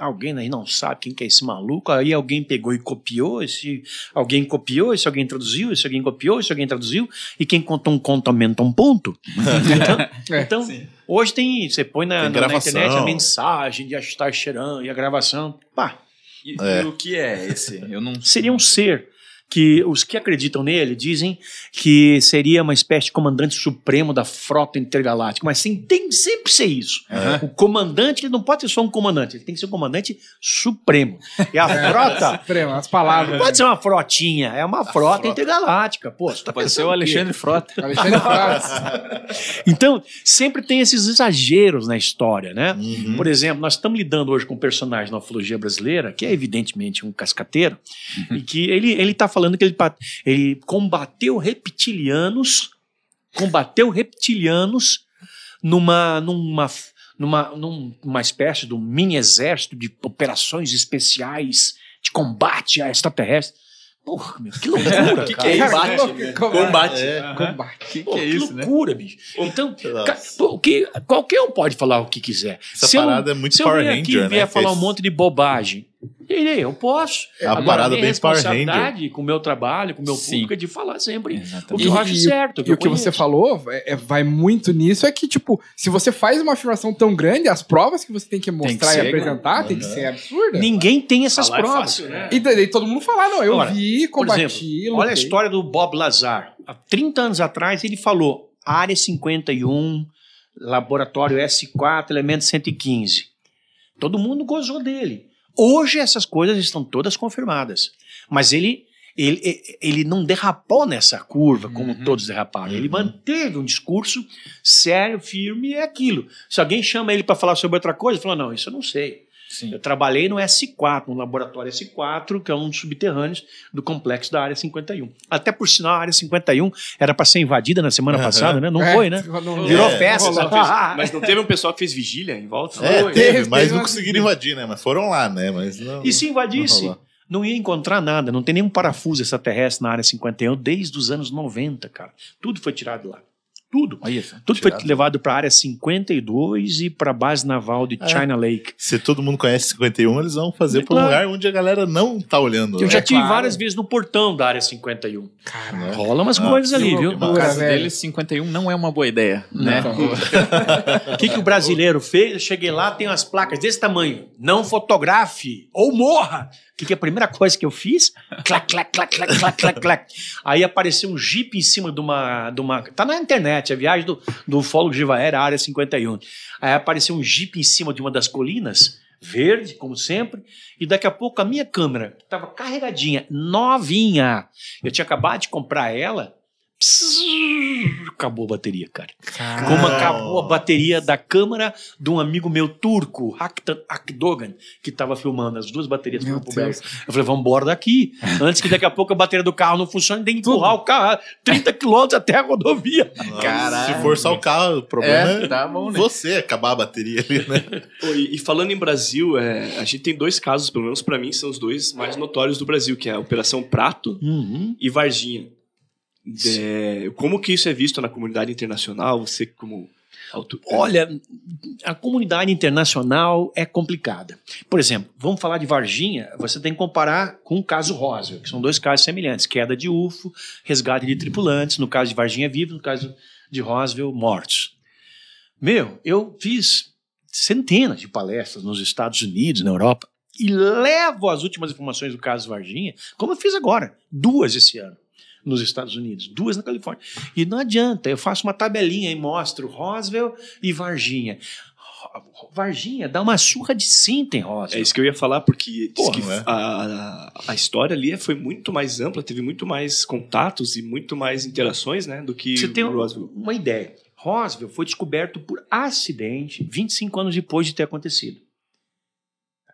Alguém aí não sabe quem que é esse maluco. Aí alguém pegou e copiou. Esse, alguém copiou, esse alguém traduziu, esse alguém copiou, esse alguém traduziu. E quem conta um conto aumenta um ponto. (laughs) Então, É, então, hoje tem. Você põe na, na- na internet a mensagem de Asta Cheran e a gravação. Pá, E, É. e o que é esse? Eu não seria um ser que os que acreditam nele dizem que seria uma espécie de comandante supremo da frota intergaláctica, mas sim, tem que sempre ser isso. O comandante, ele não pode ser só um comandante, ele tem que ser um comandante supremo. E a (laughs) frota Supremo, as palavras. não pode ser uma frotinha, é uma frota, intergaláctica. Pô, você tá Pode ser pensando o? Alexandre Frota. (laughs) Alexandre Frades. (laughs) Então, sempre tem esses exageros na história, né? Uhum. Por exemplo, nós estamos lidando hoje com um personagem na ufologia brasileira, que é evidentemente um cascateiro, e que ele, ele tá falando que ele, ele combateu reptilianos, combateu reptilianos numa, numa, numa, numa espécie de um mini exército de operações especiais de combate a extraterrestre. Porra, meu, que loucura, (laughs) que, que cara. é isso? Cara, Combate, que né? loucura. Combate. É. Combate. Que, Pô, que é que isso, né? loucura, bicho. Então, pô, o que, qualquer um pode falar o que quiser. Essa se eu, parada é muito se eu Power vier aqui e vier né? falar um monte de bobagem, irei, eu posso. É uma Agora, parada minha bem responsabilidade com o meu trabalho, com o meu Sim. público é de falar sempre o Exatamente. que eu acho certo. E o que você falou é, é- vai muito nisso, é que, tipo, se você faz uma afirmação tão grande, as provas que você tem que mostrar ser, e apresentar tem que ser absurda. Ninguém tem essas Falar é provas. fácil, né? E daí todo mundo falar, não, eu Ora, vi, Por combati, exemplo, olha a história do Bob Lazar. Há 30 anos atrás ele falou Área 51, Laboratório S4, Elemento 115. Todo mundo gozou dele. Hoje essas coisas estão todas confirmadas. Mas ele, ele, ele não derrapou nessa curva como Uhum. todos derraparam. Ele manteve um discurso sério, firme e é aquilo. Se alguém chama ele para falar sobre outra coisa, ele fala: Não, isso eu não sei. Sim. Eu trabalhei no S4, no laboratório S4, que é um dos subterrâneos do complexo da Área 51. Até por sinal, a Área 51 era para ser invadida na semana Aham. passada, né? Não É, foi, né? não- Virou É, festa. Só sabe? fez- mas não teve um pessoal que fez vigília em volta? É, Foi. teve, mas teve não uma- conseguiram invadir, né? Mas foram lá, né? Mas não, E se invadisse, não não ia encontrar nada, não tem nenhum parafuso extraterrestre na Área 51 desde os anos 90, cara. Tudo foi tirado lá. Tudo. Olha isso. Tudo foi Tirado. levado para a Área 52 e para a base naval de É. China Lake. Se todo mundo conhece 51, eles vão fazer para um Claro. lugar onde a galera não tá olhando. Eu né? já É tive claro. várias vezes no portão da Área 51. Caralho. Rola umas Ah, coisas ali, viu? No caso velho. deles, 51 não é uma boa ideia, né? (laughs) O que, que o brasileiro fez? Eu cheguei lá, tem umas placas desse tamanho. Não fotografe ou morra. O que, que é a primeira coisa que eu fiz? Clac, clac, clac, clac, clac, clac, clac. Aí apareceu um jipe em cima de uma. De uma tá na internet, a viagem do, do ufólogo Givaera, área 51. Aí apareceu um jipe em cima de uma das colinas, verde, como sempre, e daqui a pouco a minha câmera, que estava carregadinha, novinha, eu tinha acabado de comprar ela. Pss, acabou a bateria, cara. Como acabou a bateria da câmera de um amigo meu turco, Haktan Akdogan, que estava filmando. As duas baterias Meu pro Deus. Eu falei, vamos embora daqui. (laughs) Antes que daqui a pouco a bateria do carro não funcione, tem que empurrar o carro 30 quilômetros até a rodovia. Caralho. Se for só o carro, o problema é, É, tá bom, né? você acabar a bateria ali, né? (laughs) Pô, e, e falando em Brasil, é, a gente tem dois casos, pelo menos pra mim, são os dois mais notórios do Brasil, que é a Operação Prato Uhum. e Varginha. É, como que isso é visto na comunidade internacional? Você como auto... Olha, a comunidade internacional é complicada. Por exemplo, vamos falar de Varginha, você tem que comparar com o caso Roswell, que são dois casos semelhantes: queda de UFO, resgate de tripulantes, no caso de Varginha vivos, no caso de Roswell mortos. Meu, eu fiz centenas de palestras nos Estados Unidos, na Europa, e levo as últimas informações do caso Varginha, como eu fiz agora, duas esse ano. Nos Estados Unidos, duas na Califórnia. E não adianta, eu faço uma tabelinha e mostro Roswell e Varginha. Varginha dá uma surra de cinta em É Roswell. isso que eu ia falar, porque Porra, né? a, a, história ali foi muito mais ampla, teve muito mais contatos e muito mais interações, né, do que Você tem Roswell. uma ideia. Roswell foi descoberto por acidente 25 anos depois de ter acontecido.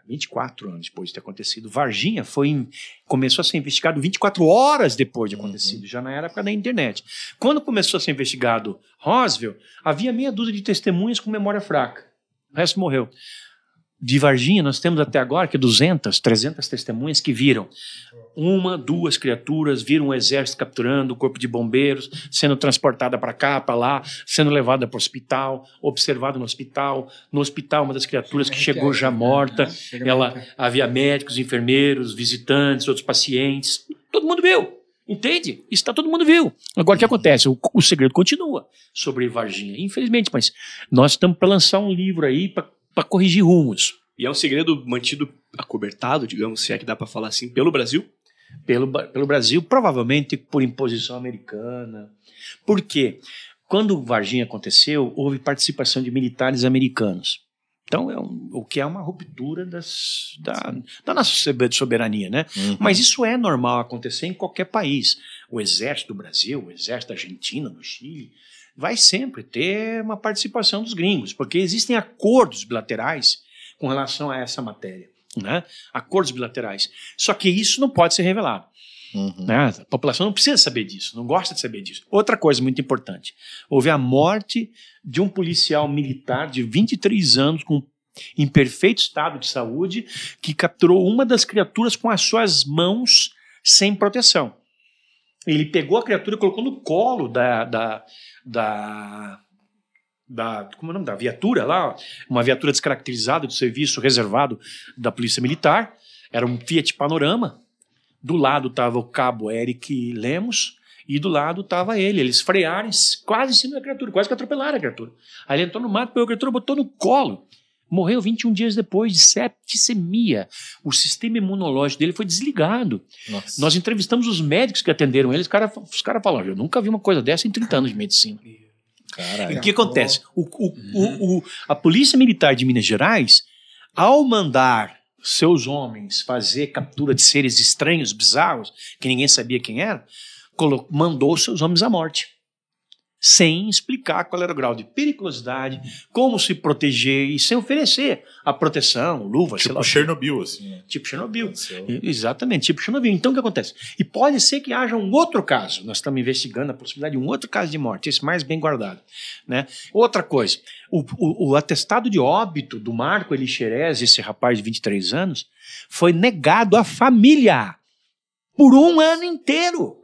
24 anos depois de ter acontecido. Varginha foi começou a ser investigado 24 horas depois de acontecido, já na época da internet. Quando começou a ser investigado Roswell, havia meia dúzia de testemunhas com memória fraca. O resto morreu. De Varginha, nós temos até agora que 200, 300 testemunhas que viram uma, duas criaturas, viram um exército capturando o corpo de bombeiros, sendo transportada para cá, para lá, sendo levada para o hospital, observada no hospital. No hospital, uma das criaturas que chegou já morta, ela havia médicos, enfermeiros, visitantes, outros pacientes. Todo mundo viu. Entende? Isso tá, todo mundo viu. Agora o que acontece? O, o segredo continua sobre Varginha. Infelizmente, mas nós estamos para lançar um livro aí para corrigir rumos. E é um segredo mantido acobertado, digamos, se é que dá pra falar assim, pelo Brasil. pelo, pelo Brasil, provavelmente por imposição americana. Por quê? Quando Varginha aconteceu, houve participação de militares americanos. Então, é um- o que é uma ruptura das, da, da nossa sobe- soberania, né? Uhum. Mas isso é normal acontecer em qualquer país. O exército do Brasil, o exército da Argentina, no Chile, vai sempre ter uma participação dos gringos, porque existem acordos bilaterais com relação a essa matéria. Né? Acordos bilaterais. Só que isso não pode ser revelado. Uhum. né? A população não precisa saber disso, não gosta de saber disso. Outra coisa muito importante: houve a morte de um policial militar de 23 anos com em perfeito estado de saúde que capturou uma das criaturas com as suas mãos sem proteção. Ele pegou a criatura e colocou no colo da, da, da, da como é o nome da viatura lá, uma viatura descaracterizada do serviço reservado da Polícia Militar. Era um Fiat Panorama. Do lado estava o cabo Eric Lemos e do lado estava ele. Eles frearam quase em cima da criatura, quase que atropelaram a criatura. Aí ele entrou no mato, pegou a criatura, botou no colo. Morreu 21 dias depois de septicemia. O sistema imunológico dele foi desligado. Nossa. Nós entrevistamos os médicos que atenderam ele. Os caras os cara falaram: Eu nunca vi uma coisa dessa em 30 anos de medicina. E Caralho. o que acontece? O, o- o- o- a Polícia Militar de Minas Gerais, ao mandar seus homens fazer captura de seres estranhos, bizarros, que ninguém sabia quem era, mandou seus homens à morte. Sem explicar qual era o grau de periculosidade, como se proteger e sem oferecer a proteção, luva, sei lá. Tipo o. Chernobyl, assim, né? Tipo Chernobyl. Aconteceu. Exatamente, tipo Chernobyl. Então o que acontece? E pode ser que haja um outro caso. Nós estamos investigando a possibilidade de um outro caso de morte, esse mais bem guardado. Né? Outra coisa, o, o- o atestado de óbito do Marco Elixerez, esse rapaz de 23 anos, foi negado à família por um ano inteiro.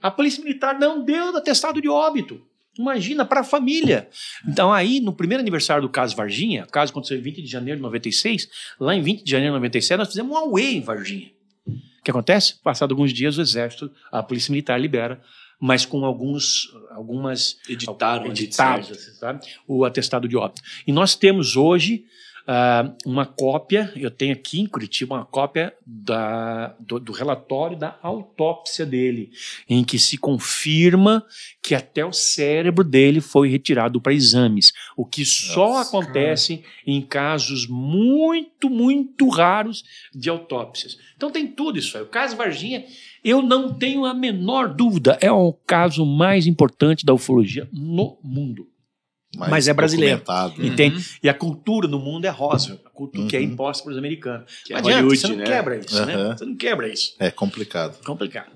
A Polícia Militar não deu atestado de óbito. Imagina, para a família. Então, aí, no primeiro aniversário do caso Varginha, o caso aconteceu em 20 de janeiro de 96, lá em 20 de janeiro de 97, nós fizemos um away em Varginha. O que acontece? Passado alguns dias, o Exército, a Polícia Militar libera, mas com alguns, algumas Editaram editados, sabe? o atestado de óbito. E nós temos hoje ah, uma cópia, eu tenho aqui em Curitiba uma cópia da, do, do relatório da autópsia dele, em que se confirma que até o cérebro dele foi retirado para exames, o que só Nossa, acontece em casos muito, muito raros de autópsias. Então tem tudo isso aí. O caso Varginha, eu não tenho a menor dúvida, é o caso mais importante da ufologia no mundo. Mais Mas é brasileiro. documentado. Uhum. Entende? E a cultura no mundo é rosa, a cultura que é Uhum. imposta pelos americanos. Que é Não adianta, Hollywood, você não né? quebra isso, né? Aham. Você não quebra isso. É complicado. Complicado.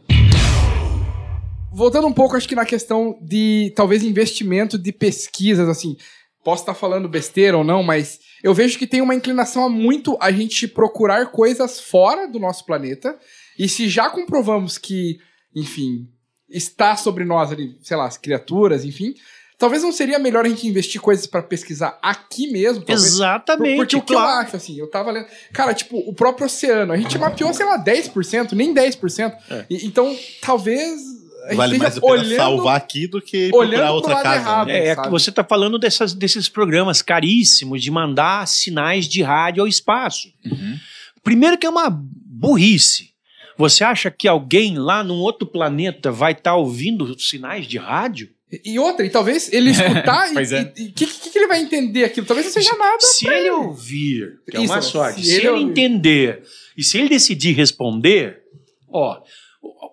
Voltando um pouco, acho que na questão de talvez investimento de pesquisas, assim, posso estar falando besteira ou não, mas eu vejo que tem uma inclinação a muito a gente procurar coisas fora do nosso planeta. E se já comprovamos que, enfim, está sobre nós ali, sei lá, as criaturas, enfim, talvez não seria melhor a gente investir coisas para pesquisar aqui mesmo, talvez. Exatamente. Porque o que eu acho, assim, eu tava lendo. Cara, tipo, o próprio oceano, a gente mapeou, sei lá, 10%, nem 10%. É. E- então, talvez. A gente Vale mais a pena olhando- salvar aqui do que procurar pro outra lado casa. errado. né? É, sabe? você está falando dessas, desses programas caríssimos de mandar sinais de rádio ao espaço. Uhum. Primeiro que é uma burrice. Você acha que alguém lá num outro planeta vai estar ouvindo sinais de rádio? E outra, e talvez ele (laughs) escutar e é. o que, que, que ele vai entender aquilo? Talvez não seja nada. Se ele ouvir, que é uma Isso, sorte, se se, ele ele, entender e se ele decidir responder, ó,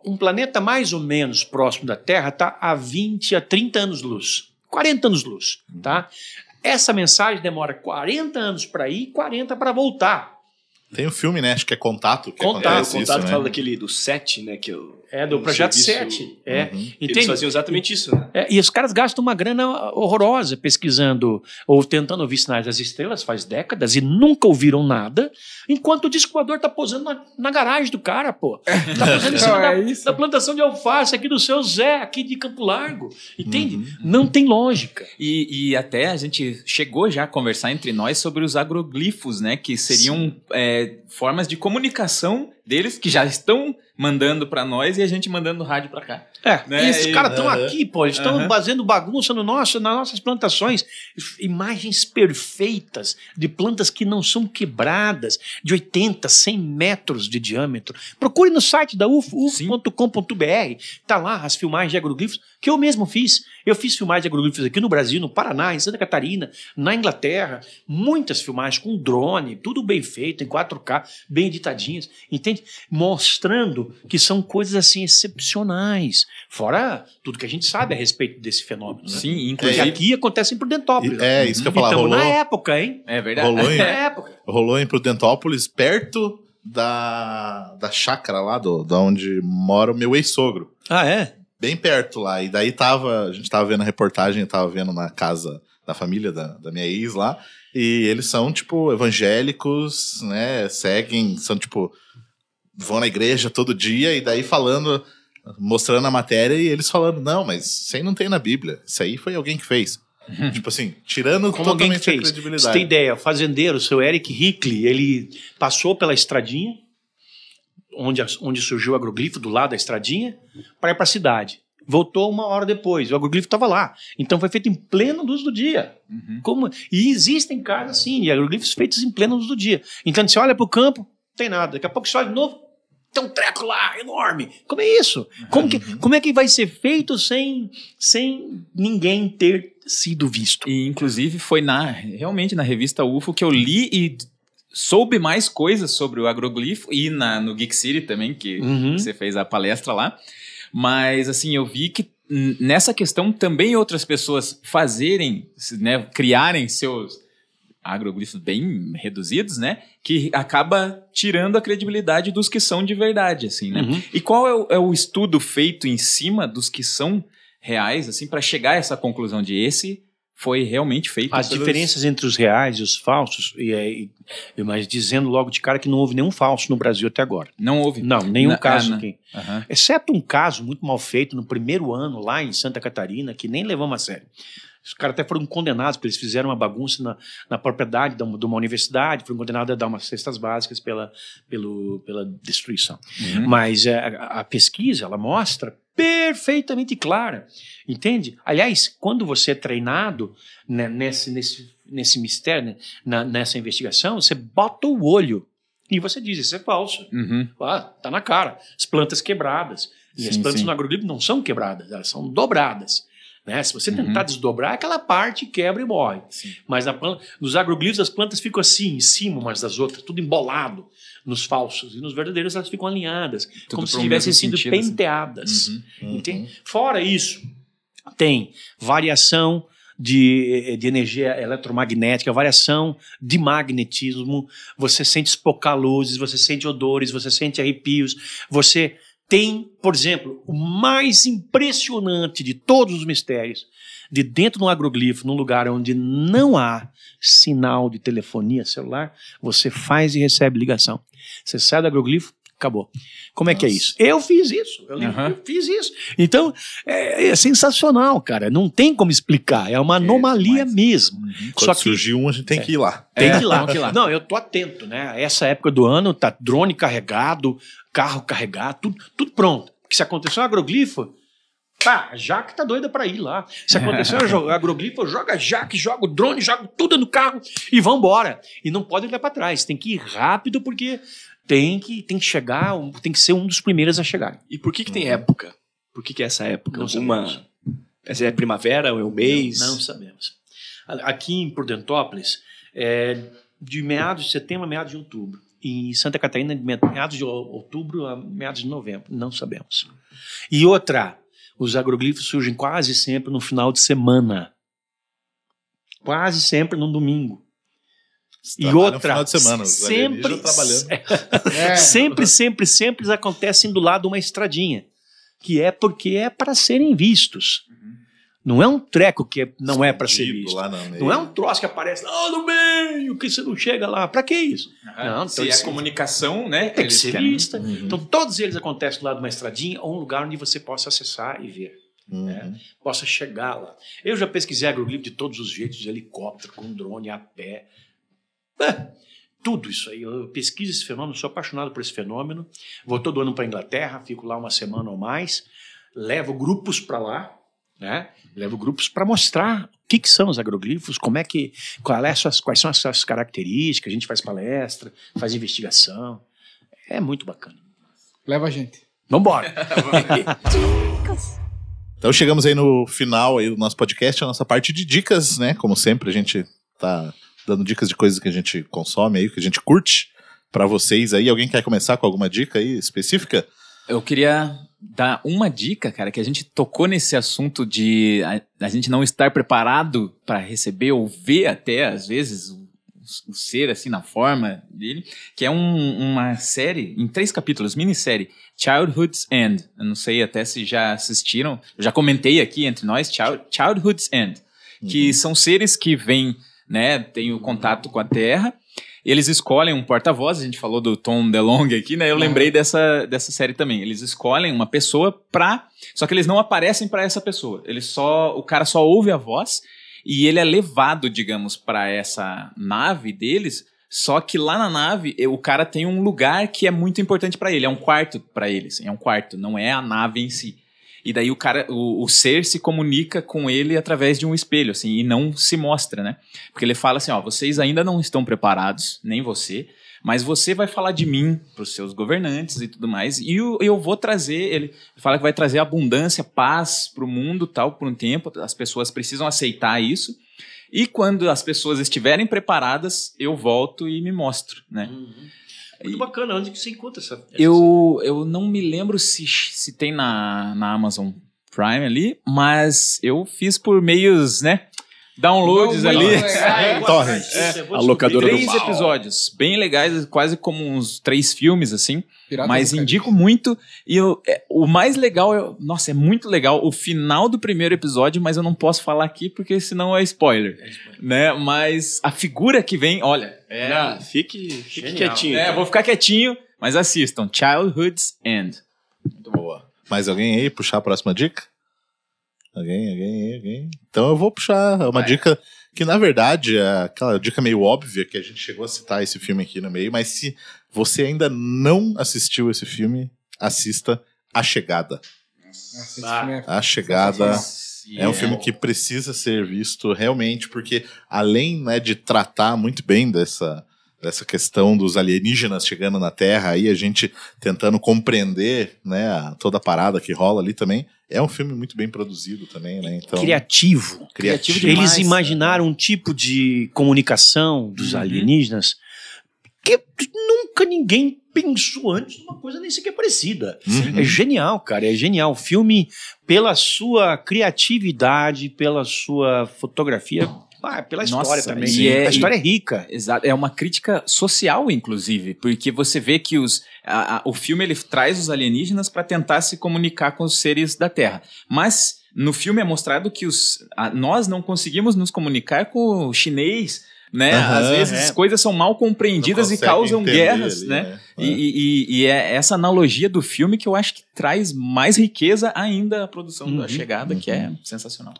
um planeta mais ou menos próximo da Terra está a 20 a 30 anos-luz, 40 anos-luz, tá? Essa mensagem demora 40 anos para ir e 40 para voltar. Tem um filme, né? Acho que é Contato. Que Contato, É, contato isso, fala né? daquele do 7, né? Que eu, É do um Projeto serviço- 7. É. Uhum. Eles faziam exatamente isso, né? É, e os caras gastam uma grana horrorosa pesquisando ou tentando ouvir sinais das estrelas faz décadas e nunca ouviram nada, enquanto o disco voador tá posando na, na garagem do cara, pô. (laughs) Tá posando em cima Não, da, é isso. da plantação de alface aqui do seu Zé, aqui de Campo Largo. Entende? Uhum. Não tem lógica. E, e até a gente chegou já a conversar entre nós sobre os agroglifos, né? Que seriam é, formas de comunicação deles que já estão mandando pra nós e a gente mandando rádio pra cá. É, Né? e esses caras estão aqui, pô, eles estão fazendo bagunça no nosso, nas nossas plantações. Imagens perfeitas de plantas que não são quebradas, de 80, 100 metros de diâmetro. Procure no site da ufo.com.br, tá lá as filmagens de agroglifos que eu mesmo fiz. Eu fiz filmagens de agroglifos aqui no Brasil, no Paraná, em Santa Catarina, na Inglaterra, muitas filmagens com drone, tudo bem feito, em 4K, bem editadinhas, entende? Mostrando que são coisas assim excepcionais, fora tudo que a gente sabe a respeito desse fenômeno. Né? Sim, Porque inclusive. aqui acontecem por Dentópolis. E- É, isso que eu ia falar. Então, Rolou, na época, hein? É verdade. rolou, em, (laughs) época. rolou em Prudentópolis, perto da, da chácara lá, do, da onde mora o meu ex-sogro. Ah, é? Bem perto lá. E daí tava. A gente tava vendo a reportagem, tava vendo na casa da família da, da minha ex lá. E eles são, tipo, evangélicos, né? Seguem, são, tipo, vão na igreja todo dia e daí falando, mostrando a matéria e eles falando, não, mas isso aí não tem na Bíblia. Isso aí foi alguém que fez. tipo assim, tirando Como totalmente a fez. Você credibilidade. tem ideia, o fazendeiro, o seu Eric Hickley, ele passou pela estradinha, onde, onde surgiu o agroglifo, do lado da estradinha, para ir para a cidade. Voltou uma hora depois, o agroglifo estava lá. Então foi feito em plena luz do dia. Como? E existem casas assim, de agroglifos feitos em plena luz do dia. Então você olha para o campo, não tem nada. Daqui a pouco você olha de novo, tem um treco lá, enorme. Como é isso? Como, que, como é que vai ser feito sem, sem ninguém ter sido visto? E inclusive foi na realmente na revista UFO que eu li e soube mais coisas sobre o agroglifo e na, no Geek City também, que Uhum. você fez a palestra lá. Mas assim, eu vi que nessa questão também outras pessoas fazerem, né, criarem seus agroglifos bem reduzidos, né, que acaba tirando a credibilidade dos que são de verdade, assim, né? Uhum. E qual é o, é o estudo feito em cima dos que são reais, assim, para chegar a essa conclusão de esse foi realmente feito? As pelos- diferenças entre os reais e os falsos, e, aí, e- mas dizendo logo de cara que não houve nenhum falso no Brasil até agora. Não houve. Não, nenhum Na- caso ah, aqui. Aham. Exceto um caso muito mal feito no primeiro ano lá em Santa Catarina, que nem levamos a sério. Os caras até foram condenados, porque eles fizeram uma bagunça na, na propriedade de uma, de uma universidade, foram condenados a dar umas cestas básicas pela, pelo, pela destruição. Uhum. Mas é, a, a pesquisa, ela mostra perfeitamente clara, entende? Aliás, quando você é treinado né, nesse, nesse, nesse mistério, né, na- nessa investigação, você bota o olho e você diz, isso é falso. Uhum. Ah, tá na cara. As plantas quebradas. E as Sim, plantas sim. no agroglifo não são quebradas, elas são dobradas. Né? Se você tentar Uhum. desdobrar, aquela parte quebra e morre. Sim. Mas na nos agroglifos as plantas ficam assim, em cima umas das outras, tudo embolado nos falsos. E nos verdadeiros elas ficam alinhadas, como se tivessem sido sentido, assim. penteadas. Uhum. Entende? Fora isso, tem variação de, de energia eletromagnética, variação de magnetismo, você sente espocar luzes, você sente odores, você sente arrepios, você tem, por exemplo, o mais impressionante de todos os mistérios, de dentro de um agroglifo, num lugar onde não há sinal de telefonia celular, você faz e recebe ligação. Você sai do agroglifo, acabou. Como é que é Nossa. isso? Eu fiz isso. Eu, Aham. eu fiz isso. Então, é, é sensacional, cara. Não tem como explicar. É uma anomalia demais. mesmo. Quando Só que surgiu um, a gente tem que ir lá. tem É, que ir lá. tem que ir lá. Não, eu tô atento, né? Essa época do ano tá drone carregado, carro carregado, tudo, tudo pronto. Porque se aconteceu um agroglifo, pá, a Jaque tá doida pra ir lá. Se aconteceu um (laughs) agroglifo, joga a Jaque, joga o drone, joga tudo no carro e vambora. E não pode olhar pra trás. Tem que ir rápido porque tem que, tem que chegar, tem que ser um dos primeiros a chegar. E por que, que tem época? Por que, que é essa época? Não Alguma... sabemos. Essa é primavera, é o mês? Não, não sabemos. Aqui em Prudentópolis, é, de meados de setembro a meados de outubro. Em Santa Catarina, de me- meados de ou- outubro a meados de novembro. Não sabemos. E outra, os agroglifos surgem quase sempre no final de semana. Quase sempre no domingo. E Trabalham outra, final de semana, sempre. (laughs) É, sempre, sempre, sempre acontecem do lado de uma estradinha, que é porque é para serem vistos. Não é um treco que é- não é para ser visto. Não é um troço que aparece lá no meio, que você não chega lá. Pra que isso? Não, Se então é isso- comunicação, né? Tem que ser vista. Então todos eles acontecem do lado de uma estradinha ou um lugar onde você possa acessar e ver. Uhum. Possa chegar lá. Eu já pesquisei agroglifo de todos os jeitos, de helicóptero, com drone, a pé. É, tudo isso aí. Eu pesquiso esse fenômeno, sou apaixonado por esse fenômeno. Vou todo ano para Inglaterra, fico lá uma semana ou mais, levo grupos para lá, né? Levo grupos para mostrar o que, que são os agroglifos, como é que, qual é as suas- quais são as suas características. A gente faz palestra, faz investigação. É muito bacana. Leva a gente. Vambora! (laughs) Então chegamos aí no final aí do nosso podcast, a nossa parte de dicas, né? Como sempre, a gente tá dando dicas de coisas que a gente consome aí, que a gente curte pra vocês aí. Alguém quer começar com alguma dica aí específica? Eu queria dar uma dica, cara, que a gente tocou nesse assunto de a, a gente não estar preparado para receber ou ver até, às vezes, o ser, assim, na forma dele, que é um- uma série em três capítulos, minissérie, Childhood's End. Eu não sei até se já assistiram, eu já comentei aqui entre nós, Child, Childhood's End, que são seres que vêm, né, têm o contato com a Terra, eles escolhem um porta-voz, a gente falou do Tom DeLonge aqui, né? Eu lembrei dessa, dessa série também. Eles escolhem uma pessoa pra. Só que eles não aparecem pra essa pessoa. Eles só. O cara só ouve a voz e ele é levado, digamos, pra essa nave deles. Só que lá na nave, eh, o cara tem um lugar que é muito importante pra ele. É um quarto pra eles. É um quarto, não é a nave em si. E daí o cara, o, o ser se comunica com ele através de um espelho, assim, e não se mostra, né? Porque ele fala assim, ó, vocês ainda não estão preparados, nem você, mas você vai falar de mim para os seus governantes e tudo mais, e eu, eu vou trazer, ele fala que vai trazer abundância, paz para o mundo, tal, por um tempo, as pessoas precisam aceitar isso, e quando as pessoas estiverem preparadas, eu volto e me mostro, né? Muito bacana, onde que você encontra essa. essa Eu, eu não me lembro se, se tem na, na Amazon Prime ali, mas eu fiz por meios, né? Downloads ali. legal. (laughs) Torrent. série? Eu vou A locadora do Três episódios, bem legais, quase como uns três filmes, assim. Pirata mas indico muito. E eu- é, o mais legal, é, nossa, é muito legal o final do primeiro episódio, mas eu não posso falar aqui porque senão é spoiler. Né? Mas a figura que vem, olha. É, fique, fique Genial. quietinho. é, então. vou ficar quietinho, mas assistam. Childhood's End. Muito boa. Mais alguém aí puxar a próxima dica? Alguém, alguém, alguém? Então eu vou puxar uma dica que, na verdade, é aquela dica meio óbvia que a gente chegou a citar esse filme aqui no meio, mas se você ainda não assistiu esse filme, assista A Chegada. Nossa, é A Chegada é um filme que precisa ser visto realmente, porque além né, de tratar muito bem dessa, dessa questão dos alienígenas chegando na Terra, aí a gente tentando compreender né, toda a parada que rola ali também, é um filme muito bem produzido também, né? Então, Criativo. criativo demais, Eles né? imaginaram um tipo de comunicação dos Uhum. alienígenas que nunca ninguém pensou antes numa coisa nem sequer parecida. Uhum. É genial, cara, é genial. O filme, pela sua criatividade, pela sua fotografia, ah, pela Nossa, história também. e é- a história é rica. Exato, é uma crítica social, inclusive, porque você vê que os, a- a- o filme ele traz os alienígenas para tentar se comunicar com os seres da Terra. Mas no filme é mostrado que os, a- nós não conseguimos nos comunicar com o chinês, né? Aham, Às vezes é. coisas são mal compreendidas e causam entender guerras, ali, né? É. E, e- e- e é essa analogia do filme que eu acho que traz mais riqueza ainda à produção da Uhum, chegada, que é sensacional.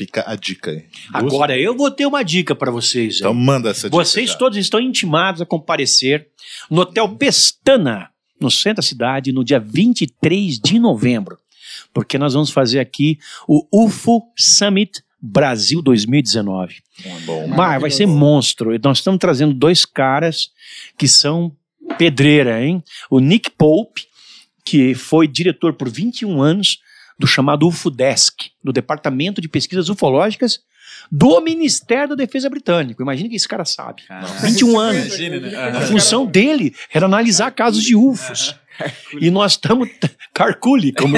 Fica a dica aí. Agora, eu vou ter uma dica para vocês. aí. Então manda essa dica. Vocês já. todos estão intimados a comparecer no Hotel Pestana, no centro da cidade, no dia 23 de novembro. Porque nós vamos fazer aqui o UFO Summit Brasil 2019. Bom, Mas vai ser monstro. Nós estamos trazendo dois caras que são pedreira, hein? O Nick Pope, que foi diretor por 21 anos do chamado UFODESC, do Departamento de Pesquisas Ufológicas do Ministério da Defesa Britânico. Imagina que esse cara sabe. 21 anos. Imagina, né? A função dele era analisar casos de UFOs. E nós estamos. Carculi, como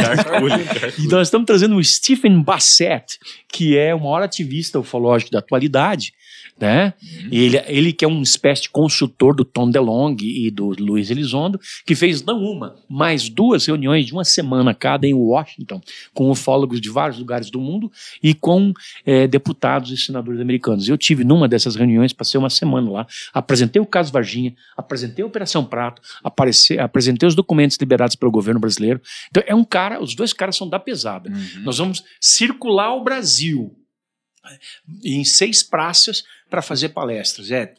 E nós estamos trazendo o Stephen Bassett, que é o maior ativista ufológico da atualidade. Né? Ele, ele que é uma espécie de consultor do Tom DeLonge e do Luiz Elizondo, que fez não uma, mas duas reuniões de uma semana cada em Washington, com ufólogos de vários lugares do mundo e com eh, deputados e senadores americanos. Eu tive numa dessas reuniões, passei uma semana lá, apresentei o caso Varginha, apresentei a Operação Prato, apareci- apresentei os documentos liberados pelo governo brasileiro. Então é um cara, os dois caras são da pesada. Uhum. Nós vamos circular o Brasil em seis praças para fazer palestras. É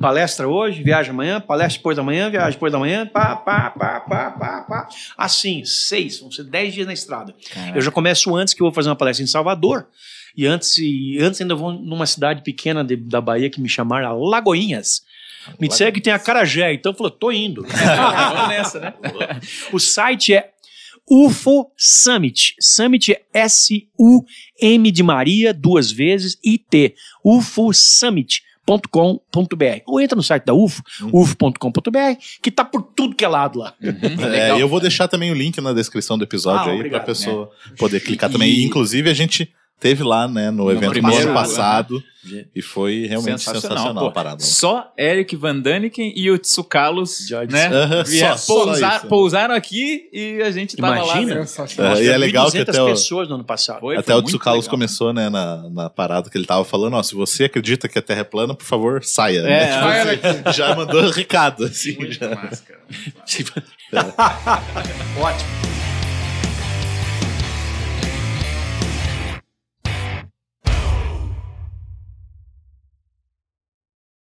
palestra hoje, viagem amanhã, palestra depois da manhã, viagem depois da manhã, pá, pá, pá, pá, pá, pá. Assim, seis, vão ser dez dias na estrada. Eu já começo antes que eu vou fazer uma palestra em Salvador. E antes, e antes ainda vou numa cidade pequena de- da Bahia que me chamaram Lagoinhas. Me disseram que tem a Carajé, então eu falei, tô indo. (laughs) Vamos nessa, né? O site é UFO Summit. Summit é S-U-M de Maria, duas vezes, I-T. ufosummit.com.br. Ou entra no site da UFO, ufo.com.br, que tá por tudo que é lado lá. É, e eu vou deixar também o link na descrição do episódio Ah, aí obrigado, pra pessoa poder clicar também. E, inclusive, a gente teve lá, né, no, evento do primeiro, ano passado. né? E foi realmente sensacional, pô. a parada. Só Eric Van Daniken e o Tsukalos, George- né? Aham, vieram- só- só pousar- isso. pousaram aqui e a gente tava Imagina. lá. né? Sensacional. É, e é legal que 1.200 até o- pessoas no ano passado. Foi, Até foi o muito Tsukalos legal. começou, né, na, na parada que ele tava falando, ó, se você acredita que a Terra é plana, por favor, saia. É, né? (laughs) Tipo, daqui. (laughs) já mandou recado, assim. já. (laughs) Ótimo.